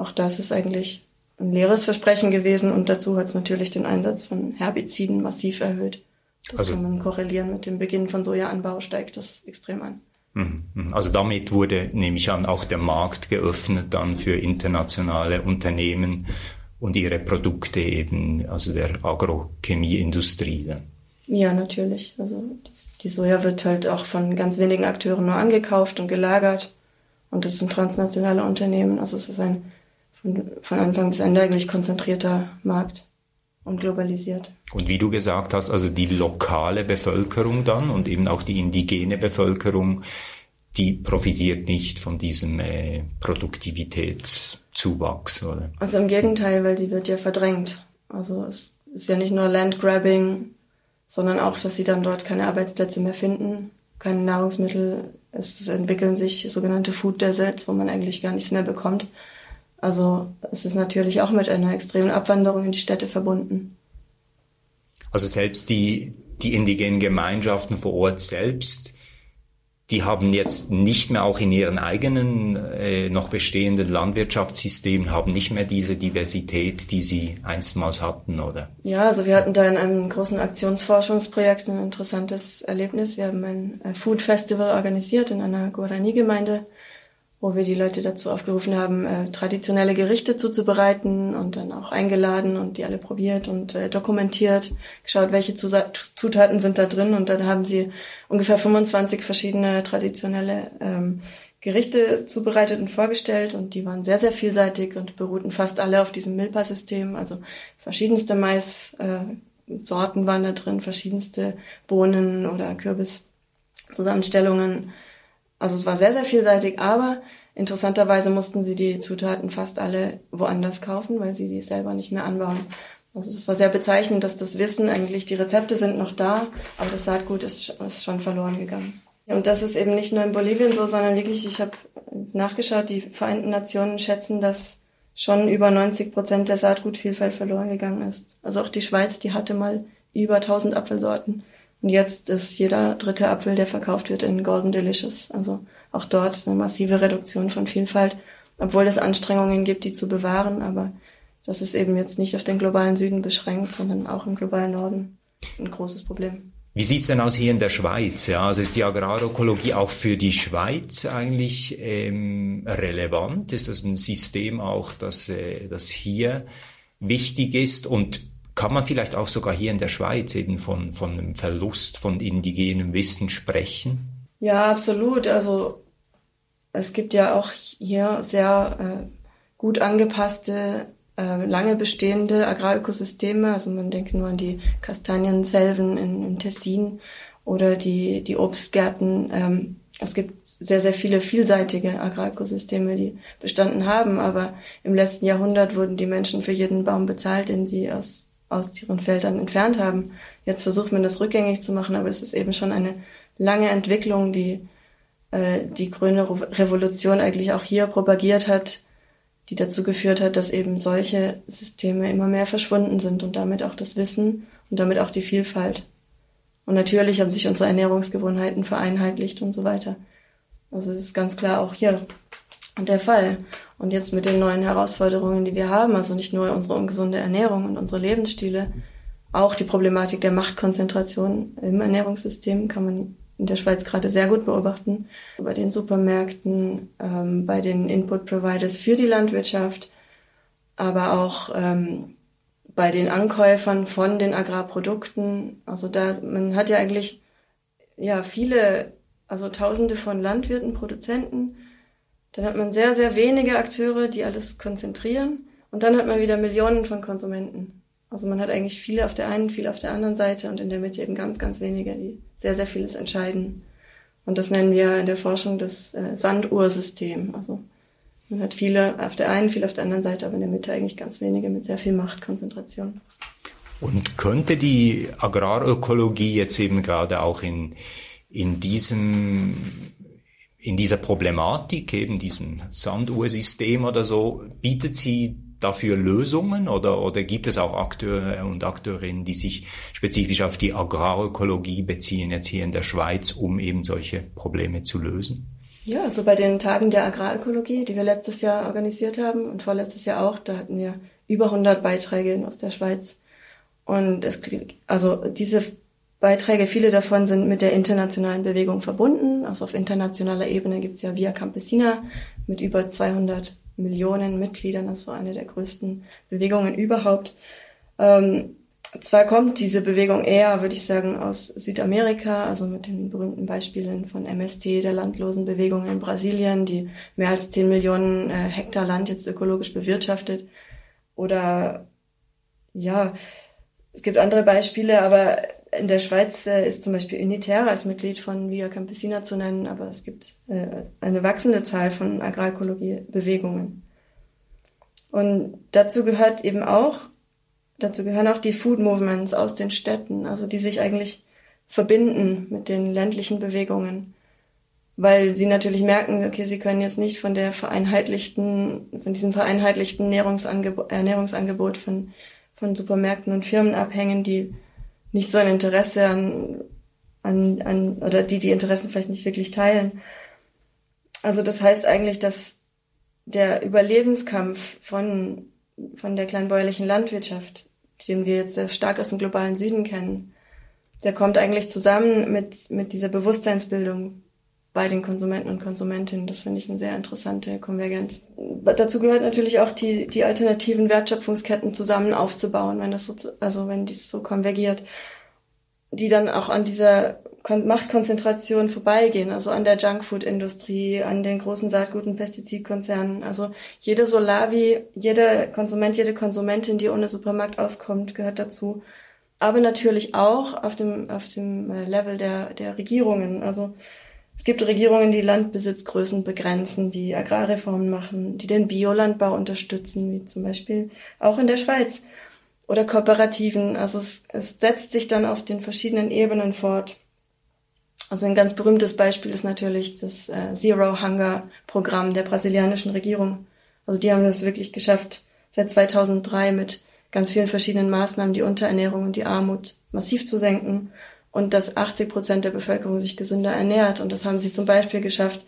auch das ist eigentlich ein leeres Versprechen gewesen und dazu hat es natürlich den Einsatz von Herbiziden massiv erhöht. Das also, kann man korrelieren mit dem Beginn von Sojaanbau, steigt das extrem an. Mhm, mhm. Also damit wurde, nehme ich an, auch der Markt geöffnet dann für internationale Unternehmen und ihre Produkte eben, also der Agrochemieindustrie. Dann. Ja, natürlich. Also das, die Soja wird halt auch von ganz wenigen Akteuren nur angekauft und gelagert. Und das sind transnationale Unternehmen. Also es ist ein von, von Anfang bis Ende eigentlich konzentrierter Markt und globalisiert. Und wie du gesagt hast, also die lokale Bevölkerung dann und eben auch die indigene Bevölkerung, die profitiert nicht von diesem äh, Produktivitätszuwachs, oder? Also im Gegenteil, weil sie wird ja verdrängt. Also es ist ja nicht nur Landgrabbing, sondern auch, dass sie dann dort keine Arbeitsplätze mehr finden, keine Nahrungsmittel. Es entwickeln sich sogenannte Food Deserts, wo man eigentlich gar nichts mehr bekommt. Also es ist natürlich auch mit einer extremen Abwanderung in die Städte verbunden. Also selbst die, die indigenen Gemeinschaften vor Ort selbst, die haben jetzt nicht mehr auch in ihren eigenen äh, noch bestehenden Landwirtschaftssystemen, haben nicht mehr diese Diversität, die sie einstmals hatten, oder? Ja, also wir hatten da in einem großen Aktionsforschungsprojekt ein interessantes Erlebnis. Wir haben ein Food Festival organisiert in einer Guarani-Gemeinde wo wir die Leute dazu aufgerufen haben, äh, traditionelle Gerichte zuzubereiten und dann auch eingeladen und die alle probiert und äh, dokumentiert, geschaut, welche Zutaten sind da drin. Und dann haben sie ungefähr 25 verschiedene traditionelle ähm, Gerichte zubereitet und vorgestellt. Und die waren sehr, sehr vielseitig und beruhten fast alle auf diesem Milpa-System, also verschiedenste Maissorten äh, waren da drin, verschiedenste Bohnen oder Kürbis Zusammenstellungen. Also es war sehr, sehr vielseitig, aber interessanterweise mussten sie die Zutaten fast alle woanders kaufen, weil sie die selber nicht mehr anbauen. Also das war sehr bezeichnend, dass das Wissen eigentlich, die Rezepte sind noch da, aber das Saatgut ist, ist schon verloren gegangen. Und das ist eben nicht nur in Bolivien so, sondern wirklich, ich habe nachgeschaut, die Vereinten Nationen schätzen, dass schon über 90 Prozent der Saatgutvielfalt verloren gegangen ist. Also auch die Schweiz, die hatte mal über 1000 Apfelsorten. Und jetzt ist jeder dritte Apfel, der verkauft wird, in Golden Delicious. Also auch dort eine massive Reduktion von Vielfalt, obwohl es Anstrengungen gibt, die zu bewahren. Aber das ist eben jetzt nicht auf den globalen Süden beschränkt, sondern auch im globalen Norden ein großes Problem. Wie sieht's denn aus hier in der Schweiz? Ja, also ist die Agrarökologie auch für die Schweiz eigentlich ähm, relevant? Ist das ein System auch, das, äh, das hier wichtig ist? Und kann man vielleicht auch sogar hier in der Schweiz eben von, von einem Verlust von indigenem Wissen sprechen? Ja, absolut. Also es gibt ja auch hier sehr äh, gut angepasste, äh, lange bestehende Agrarökosysteme. Also man denkt nur an die Kastanienselven in, in Tessin oder die, die Obstgärten. Ähm, es gibt sehr, sehr viele vielseitige Agrarökosysteme, die bestanden haben. Aber im letzten Jahrhundert wurden die Menschen für jeden Baum bezahlt, den sie aus aus ihren Feldern entfernt haben. Jetzt versucht man das rückgängig zu machen, aber es ist eben schon eine lange Entwicklung, die äh, die grüne Revolution eigentlich auch hier propagiert hat, die dazu geführt hat, dass eben solche Systeme immer mehr verschwunden sind und damit auch das Wissen und damit auch die Vielfalt. Und natürlich haben sich unsere Ernährungsgewohnheiten vereinheitlicht und so weiter. Also es ist ganz klar auch hier der Fall. Und jetzt mit den neuen Herausforderungen, die wir haben, also nicht nur unsere ungesunde Ernährung und unsere Lebensstile, auch die Problematik der Machtkonzentration im Ernährungssystem kann man in der Schweiz gerade sehr gut beobachten. Bei den Supermärkten, ähm, bei den Input-Providers für die Landwirtschaft, aber auch ähm, bei den Ankäufern von den Agrarprodukten. Also da, man hat ja eigentlich ja viele, also Tausende von Landwirten, Produzenten, dann hat man sehr, sehr wenige Akteure, die alles konzentrieren. Und dann hat man wieder Millionen von Konsumenten. Also man hat eigentlich viele auf der einen, viele auf der anderen Seite und in der Mitte eben ganz, ganz wenige, die sehr, sehr vieles entscheiden. Und das nennen wir in der Forschung das äh, Sanduhrsystem. Also man hat viele auf der einen, viele auf der anderen Seite, aber in der Mitte eigentlich ganz wenige mit sehr viel Machtkonzentration. Und könnte die Agrarökologie jetzt eben gerade auch in, in diesem in dieser Problematik, eben diesem Sanduhrsystem oder so, bietet sie dafür Lösungen oder, oder gibt es auch Akteure und Akteurinnen, die sich spezifisch auf die Agrarökologie beziehen, jetzt hier in der Schweiz, um eben solche Probleme zu lösen? Ja, also bei den Tagen der Agrarökologie, die wir letztes Jahr organisiert haben und vorletztes Jahr auch, da hatten wir über 100 Beiträge aus der Schweiz. Und es, also diese Beiträge, viele davon sind mit der internationalen Bewegung verbunden. Also auf internationaler Ebene gibt es ja Via Campesina mit über 200 Millionen Mitgliedern, das ist so eine der größten Bewegungen überhaupt. Ähm, zwar kommt diese Bewegung eher, würde ich sagen, aus Südamerika, also mit den berühmten Beispielen von MST, der landlosen Bewegung in Brasilien, die mehr als 10 Millionen äh, Hektar Land jetzt ökologisch bewirtschaftet. Oder ja, es gibt andere Beispiele, aber in der Schweiz äh, ist zum Beispiel Unitaire als Mitglied von Via Campesina zu nennen, aber es gibt äh, eine wachsende Zahl von Agrarökologie-Bewegungen. Und dazu gehört eben auch, dazu gehören auch die Food Movements aus den Städten, also die sich eigentlich verbinden mit den ländlichen Bewegungen, weil sie natürlich merken, okay, sie können jetzt nicht von der vereinheitlichten, von diesem vereinheitlichten Ernährungsangebot, Ernährungsangebot von, von Supermärkten und Firmen abhängen, die nicht so ein Interesse an, an, an oder die die Interessen vielleicht nicht wirklich teilen. Also das heißt eigentlich, dass der Überlebenskampf von, von der kleinbäuerlichen Landwirtschaft, den wir jetzt sehr stark aus dem globalen Süden kennen, der kommt eigentlich zusammen mit, mit dieser Bewusstseinsbildung bei den Konsumenten und Konsumentinnen. Das finde ich eine sehr interessante Konvergenz. Dazu gehört natürlich auch die, die alternativen Wertschöpfungsketten zusammen aufzubauen, wenn das so, also wenn dies so konvergiert, die dann auch an dieser Machtkonzentration vorbeigehen, also an der Junkfood-Industrie, an den großen Saatgut- und Pestizidkonzernen. Also jede Solavi, jeder Konsument, jede Konsumentin, die ohne Supermarkt auskommt, gehört dazu. aber natürlich auch auf dem, auf dem äh, Level der, der Regierungen. Also es gibt Regierungen, die Landbesitzgrößen begrenzen, die Agrarreformen machen, die den Biolandbau unterstützen, wie zum Beispiel auch in der Schweiz. Oder Kooperativen. Also es, es setzt sich dann auf den verschiedenen Ebenen fort. Also ein ganz berühmtes Beispiel ist natürlich das äh, Zero Hunger Programm der brasilianischen Regierung. Also die haben das wirklich geschafft, seit 2003 mit ganz vielen verschiedenen Maßnahmen die Unterernährung und die Armut massiv zu senken und dass 80 Prozent der Bevölkerung sich gesünder ernährt. Und das haben sie zum Beispiel geschafft,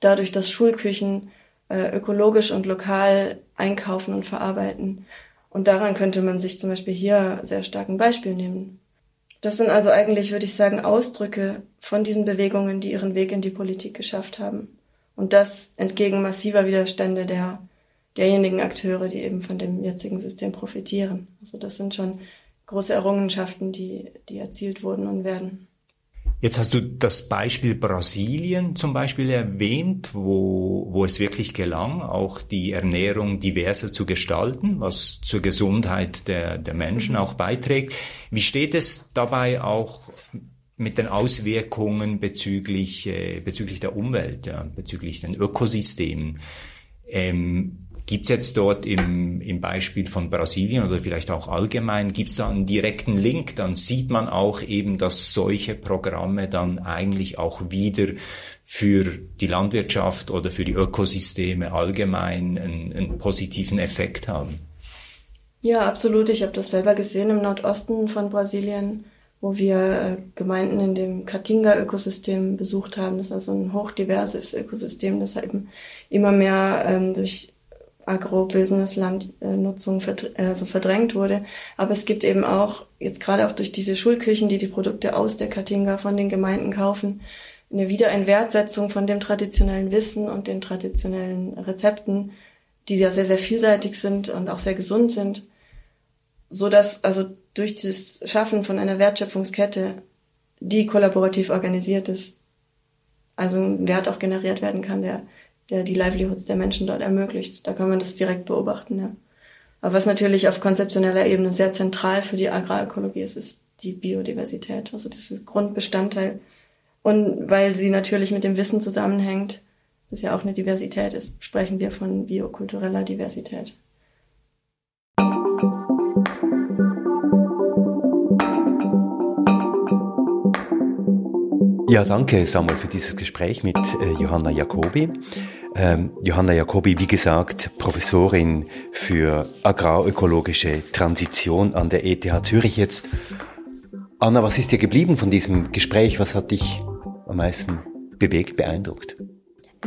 dadurch, dass Schulküchen äh, ökologisch und lokal einkaufen und verarbeiten. Und daran könnte man sich zum Beispiel hier sehr stark ein Beispiel nehmen. Das sind also eigentlich, würde ich sagen, Ausdrücke von diesen Bewegungen, die ihren Weg in die Politik geschafft haben. Und das entgegen massiver Widerstände der derjenigen Akteure, die eben von dem jetzigen System profitieren. Also das sind schon große Errungenschaften, die, die erzielt wurden und werden. Jetzt hast du das Beispiel Brasilien zum Beispiel erwähnt, wo, wo es wirklich gelang, auch die Ernährung diverser zu gestalten, was zur Gesundheit der, der Menschen mhm. auch beiträgt. Wie steht es dabei auch mit den Auswirkungen bezüglich, äh, bezüglich der Umwelt, ja, bezüglich den Ökosystemen? Ähm, Gibt es jetzt dort im, im Beispiel von Brasilien oder vielleicht auch allgemein, gibt es da einen direkten Link? Dann sieht man auch eben, dass solche Programme dann eigentlich auch wieder für die Landwirtschaft oder für die Ökosysteme allgemein einen, einen positiven Effekt haben. Ja, absolut. Ich habe das selber gesehen im Nordosten von Brasilien, wo wir äh, Gemeinden in dem Caatinga-Ökosystem besucht haben. Das ist also ein hochdiverses Ökosystem, das eben immer mehr ähm, durch Agro-Business-Landnutzung also verdrängt wurde. Aber es gibt eben auch, jetzt gerade auch durch diese Schulküchen, die die Produkte aus der Katinga von den Gemeinden kaufen, eine Wiedereinwertsetzung von dem traditionellen Wissen und den traditionellen Rezepten, die ja sehr, sehr vielseitig sind und auch sehr gesund sind, so dass also durch das Schaffen von einer Wertschöpfungskette, die kollaborativ organisiert ist, also ein Wert auch generiert werden kann, der der die Livelihoods der Menschen dort ermöglicht. Da kann man das direkt beobachten, ja. Aber was natürlich auf konzeptioneller Ebene sehr zentral für die Agrarökologie ist, ist die Biodiversität. Also das ist Grundbestandteil. Und weil sie natürlich mit dem Wissen zusammenhängt, das ja auch eine Diversität ist, sprechen wir von biokultureller Diversität. Ja, danke Samuel für dieses Gespräch mit äh, Johanna Jacobi. Ähm, Johanna Jacobi, wie gesagt, Professorin für agrarökologische Transition an der ETH Zürich jetzt. Anna, was ist dir geblieben von diesem Gespräch? Was hat dich am meisten bewegt, beeindruckt?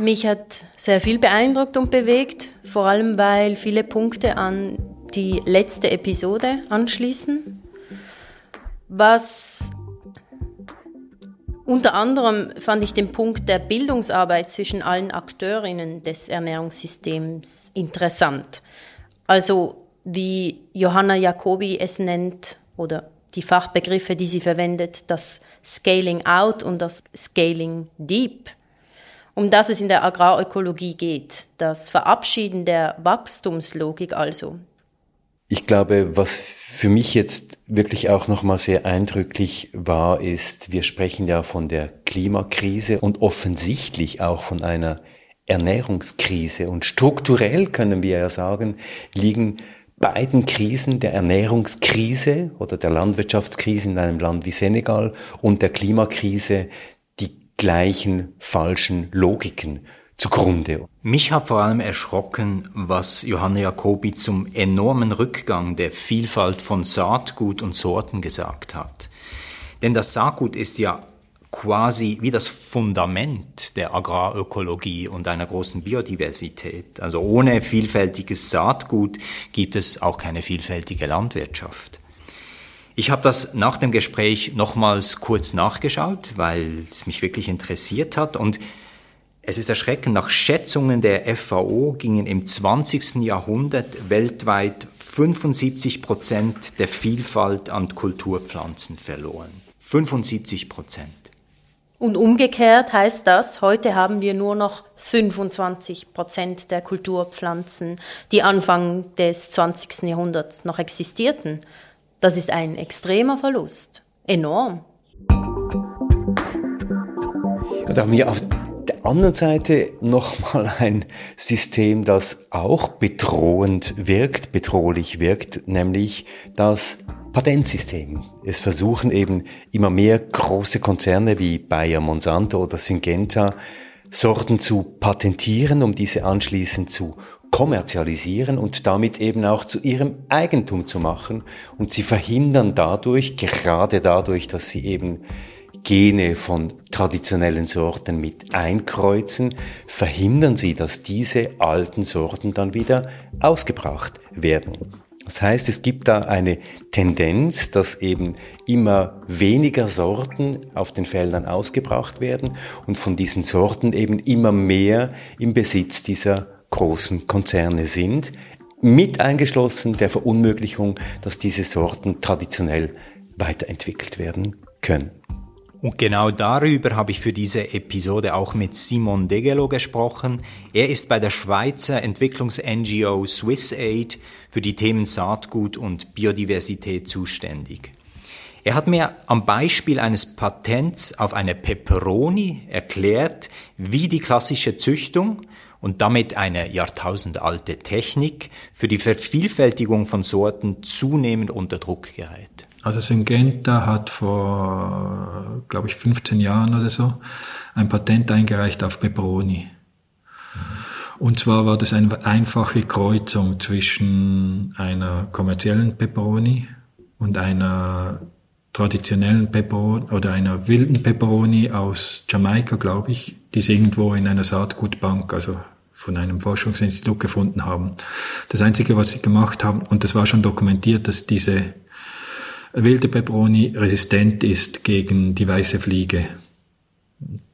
Mich hat sehr viel beeindruckt und bewegt, vor allem weil viele Punkte an die letzte Episode anschließen. Was unter anderem fand ich den Punkt der Bildungsarbeit zwischen allen Akteurinnen des Ernährungssystems interessant. Also wie Johanna Jacobi es nennt oder die Fachbegriffe, die sie verwendet, das Scaling Out und das Scaling Deep, um das es in der Agrarökologie geht, das Verabschieden der Wachstumslogik also, ich glaube, was für mich jetzt wirklich auch nochmal sehr eindrücklich war, ist, wir sprechen ja von der Klimakrise und offensichtlich auch von einer Ernährungskrise. Und strukturell können wir ja sagen, liegen beiden Krisen, der Ernährungskrise oder der Landwirtschaftskrise in einem Land wie Senegal und der Klimakrise, die gleichen falschen Logiken zugrunde. Mich hat vor allem erschrocken, was Johanna Jacobi zum enormen Rückgang der Vielfalt von Saatgut und Sorten gesagt hat. Denn das Saatgut ist ja quasi wie das Fundament der Agrarökologie und einer großen Biodiversität. Also ohne vielfältiges Saatgut gibt es auch keine vielfältige Landwirtschaft. Ich habe das nach dem Gespräch nochmals kurz nachgeschaut, weil es mich wirklich interessiert hat und es ist erschreckend, nach Schätzungen der FAO gingen im 20. Jahrhundert weltweit 75 Prozent der Vielfalt an Kulturpflanzen verloren. 75 Prozent. Und umgekehrt heißt das, heute haben wir nur noch 25 Prozent der Kulturpflanzen, die Anfang des 20. Jahrhunderts noch existierten. Das ist ein extremer Verlust. Enorm. Da haben wir auf der anderen Seite nochmal ein System, das auch bedrohend wirkt, bedrohlich wirkt, nämlich das Patentsystem. Es versuchen eben immer mehr große Konzerne wie Bayer, Monsanto oder Syngenta Sorten zu patentieren, um diese anschließend zu kommerzialisieren und damit eben auch zu ihrem Eigentum zu machen. Und sie verhindern dadurch, gerade dadurch, dass sie eben Gene von traditionellen Sorten mit einkreuzen, verhindern sie, dass diese alten Sorten dann wieder ausgebracht werden. Das heißt, es gibt da eine Tendenz, dass eben immer weniger Sorten auf den Feldern ausgebracht werden und von diesen Sorten eben immer mehr im Besitz dieser großen Konzerne sind, mit eingeschlossen der Verunmöglichung, dass diese Sorten traditionell weiterentwickelt werden können. Und genau darüber habe ich für diese Episode auch mit Simon Degelo gesprochen. Er ist bei der Schweizer Entwicklungs-NGO SwissAid für die Themen Saatgut und Biodiversität zuständig. Er hat mir am Beispiel eines Patents auf eine Peperoni erklärt, wie die klassische Züchtung und damit eine jahrtausendalte Technik für die Vervielfältigung von Sorten zunehmend unter Druck gerät. Also Syngenta hat vor, glaube ich, 15 Jahren oder so ein Patent eingereicht auf Peperoni. Und zwar war das eine einfache Kreuzung zwischen einer kommerziellen Peperoni und einer traditionellen Peperoni oder einer wilden Peperoni aus Jamaika, glaube ich, die sie irgendwo in einer Saatgutbank, also von einem Forschungsinstitut gefunden haben. Das Einzige, was sie gemacht haben, und das war schon dokumentiert, dass diese wilde Peperoni resistent ist gegen die weiße Fliege.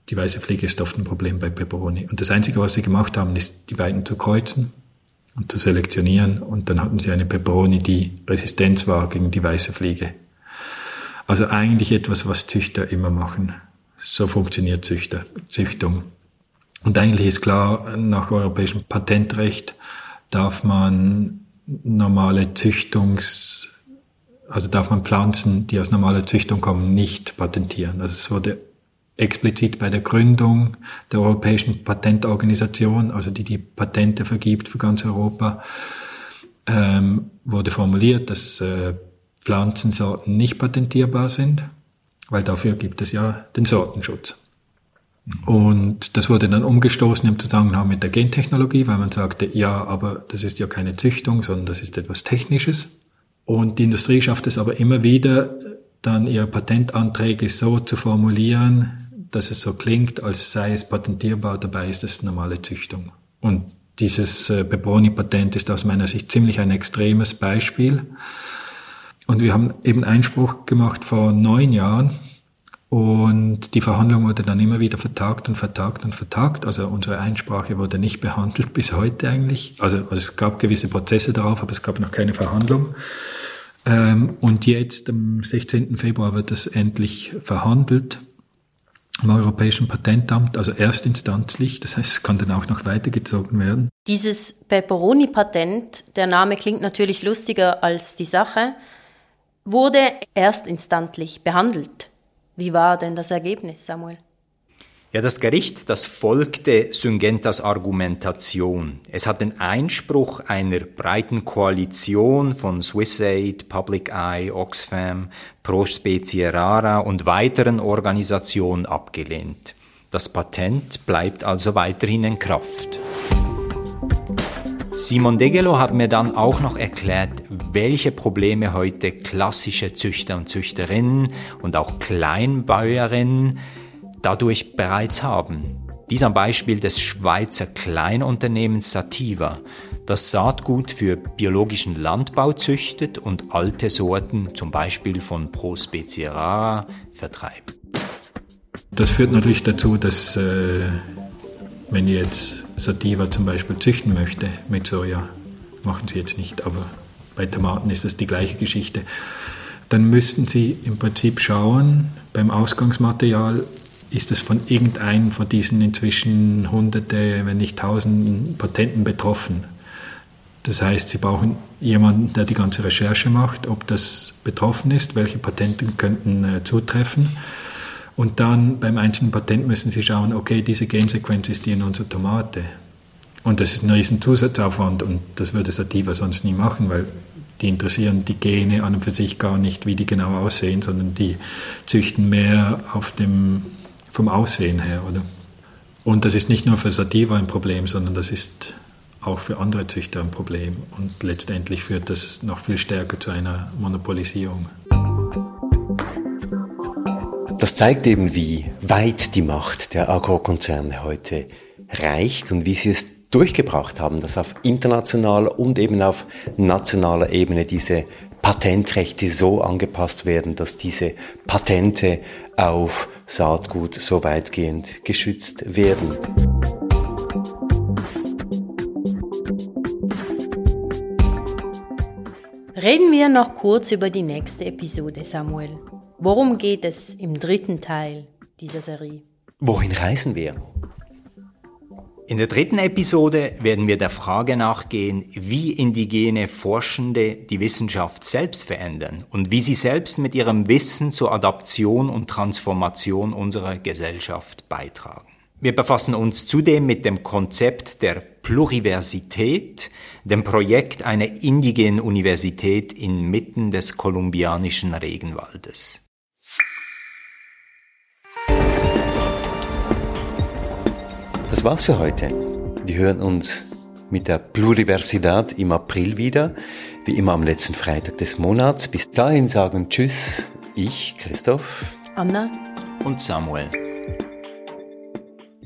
Die weiße Fliege ist oft ein Problem bei Peperoni. Und das Einzige, was sie gemacht haben, ist, die beiden zu kreuzen und zu selektionieren. Und dann hatten sie eine Peperoni, die Resistenz war gegen die weiße Fliege. Also eigentlich etwas, was Züchter immer machen. So funktioniert Züchter, Züchtung. Und eigentlich ist klar, nach europäischem Patentrecht darf man normale Züchtungs also darf man Pflanzen, die aus normaler Züchtung kommen, nicht patentieren. Also es wurde explizit bei der Gründung der Europäischen Patentorganisation, also die die Patente vergibt für ganz Europa, ähm, wurde formuliert, dass äh, Pflanzensorten nicht patentierbar sind, weil dafür gibt es ja den Sortenschutz. Und das wurde dann umgestoßen im Zusammenhang mit der Gentechnologie, weil man sagte, ja, aber das ist ja keine Züchtung, sondern das ist etwas Technisches. Und die Industrie schafft es aber immer wieder, dann ihre Patentanträge so zu formulieren, dass es so klingt, als sei es patentierbar, dabei ist es normale Züchtung. Und dieses äh, Peperoni-Patent ist aus meiner Sicht ziemlich ein extremes Beispiel. Und wir haben eben Einspruch gemacht vor neun Jahren und die Verhandlung wurde dann immer wieder vertagt und vertagt und vertagt. Also unsere Einsprache wurde nicht behandelt bis heute eigentlich. Also, es gab gewisse Prozesse darauf, aber es gab noch keine Verhandlung. Ähm, und jetzt am 16. Februar wird es endlich verhandelt im Europäischen Patentamt, also erstinstanzlich. Das heißt, es kann dann auch noch weitergezogen werden. Dieses Pepperoni-Patent, der Name klingt natürlich lustiger als die Sache, wurde erstinstantlich behandelt. Wie war denn das Ergebnis, Samuel? Ja, das Gericht, das folgte Syngentas Argumentation. Es hat den Einspruch einer breiten Koalition von SwissAid, Public Eye, Oxfam, Pro Spezie Rara und weiteren Organisationen abgelehnt. Das Patent bleibt also weiterhin in Kraft. Simon Degelo hat mir dann auch noch erklärt, welche Probleme heute klassische Züchter und Züchterinnen und auch Kleinbäuerinnen dadurch bereits haben. Dies am Beispiel des Schweizer Kleinunternehmens Sativa, das Saatgut für biologischen Landbau züchtet und alte Sorten, zum Beispiel von Pro Spezie Rara, vertreibt. Das führt natürlich dazu, dass äh, wenn ihr jetzt Sativa zum Beispiel züchten möchte mit Soja, machen sie jetzt nicht, aber bei Tomaten ist das die gleiche Geschichte, dann müssten sie im Prinzip schauen, beim Ausgangsmaterial ist es von irgendeinem von diesen inzwischen hunderte, wenn nicht tausenden Patenten betroffen. Das heißt, Sie brauchen jemanden, der die ganze Recherche macht, ob das betroffen ist, welche Patente könnten äh, zutreffen. Und dann beim einzelnen Patent müssen Sie schauen, okay, diese Gensequenz ist die in unserer Tomate. Und das ist ein riesen Zusatzaufwand und das würde Sativa sonst nie machen, weil die interessieren die Gene an und für sich gar nicht, wie die genau aussehen, sondern die züchten mehr auf dem, vom Aussehen her, oder? Und das ist nicht nur für Sativa ein Problem, sondern das ist auch für andere Züchter ein Problem. Und letztendlich führt das noch viel stärker zu einer Monopolisierung. Das zeigt eben, wie weit die Macht der Agrokonzerne heute reicht und wie sie es durchgebracht haben, dass auf internationaler und eben auf nationaler Ebene diese Patentrechte so angepasst werden, dass diese Patente auf Saatgut so weitgehend geschützt werden. Reden wir noch kurz über die nächste Episode, Samuel. Worum geht es im dritten Teil dieser Serie? Wohin reisen wir? In der dritten Episode werden wir der Frage nachgehen, wie indigene Forschende die Wissenschaft selbst verändern und wie sie selbst mit ihrem Wissen zur Adaption und Transformation unserer Gesellschaft beitragen. Wir befassen uns zudem mit dem Konzept der Pluriversität, dem Projekt einer indigenen Universität inmitten des kolumbianischen Regenwaldes. War's für heute. Wir hören uns mit der Pluriversidad im April wieder, wie immer am letzten Freitag des Monats. Bis dahin sagen Tschüss, ich, Christoph, Anna und Samuel.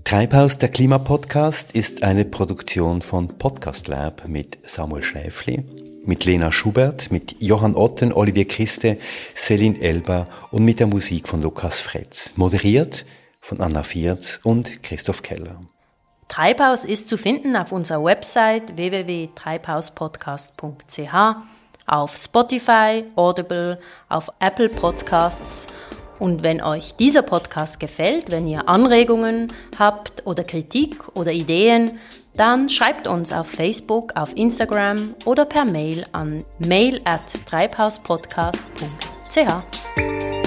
Treibhaus der Klimapodcast ist eine Produktion von Podcast Lab mit Samuel Schäfli, mit Lena Schubert, mit Johann Otten, Olivier Christe, Celine Elba und mit der Musik von Lukas Fretz. Moderiert von Anna Vierz und Christoph Keller. Treibhaus ist zu finden auf unserer Website www.treibhauspodcast.ch, auf Spotify, Audible, auf Apple Podcasts. Und wenn euch dieser Podcast gefällt, wenn ihr Anregungen habt oder Kritik oder Ideen, dann schreibt uns auf Facebook, auf Instagram oder per Mail an mail at treibhauspodcast.ch.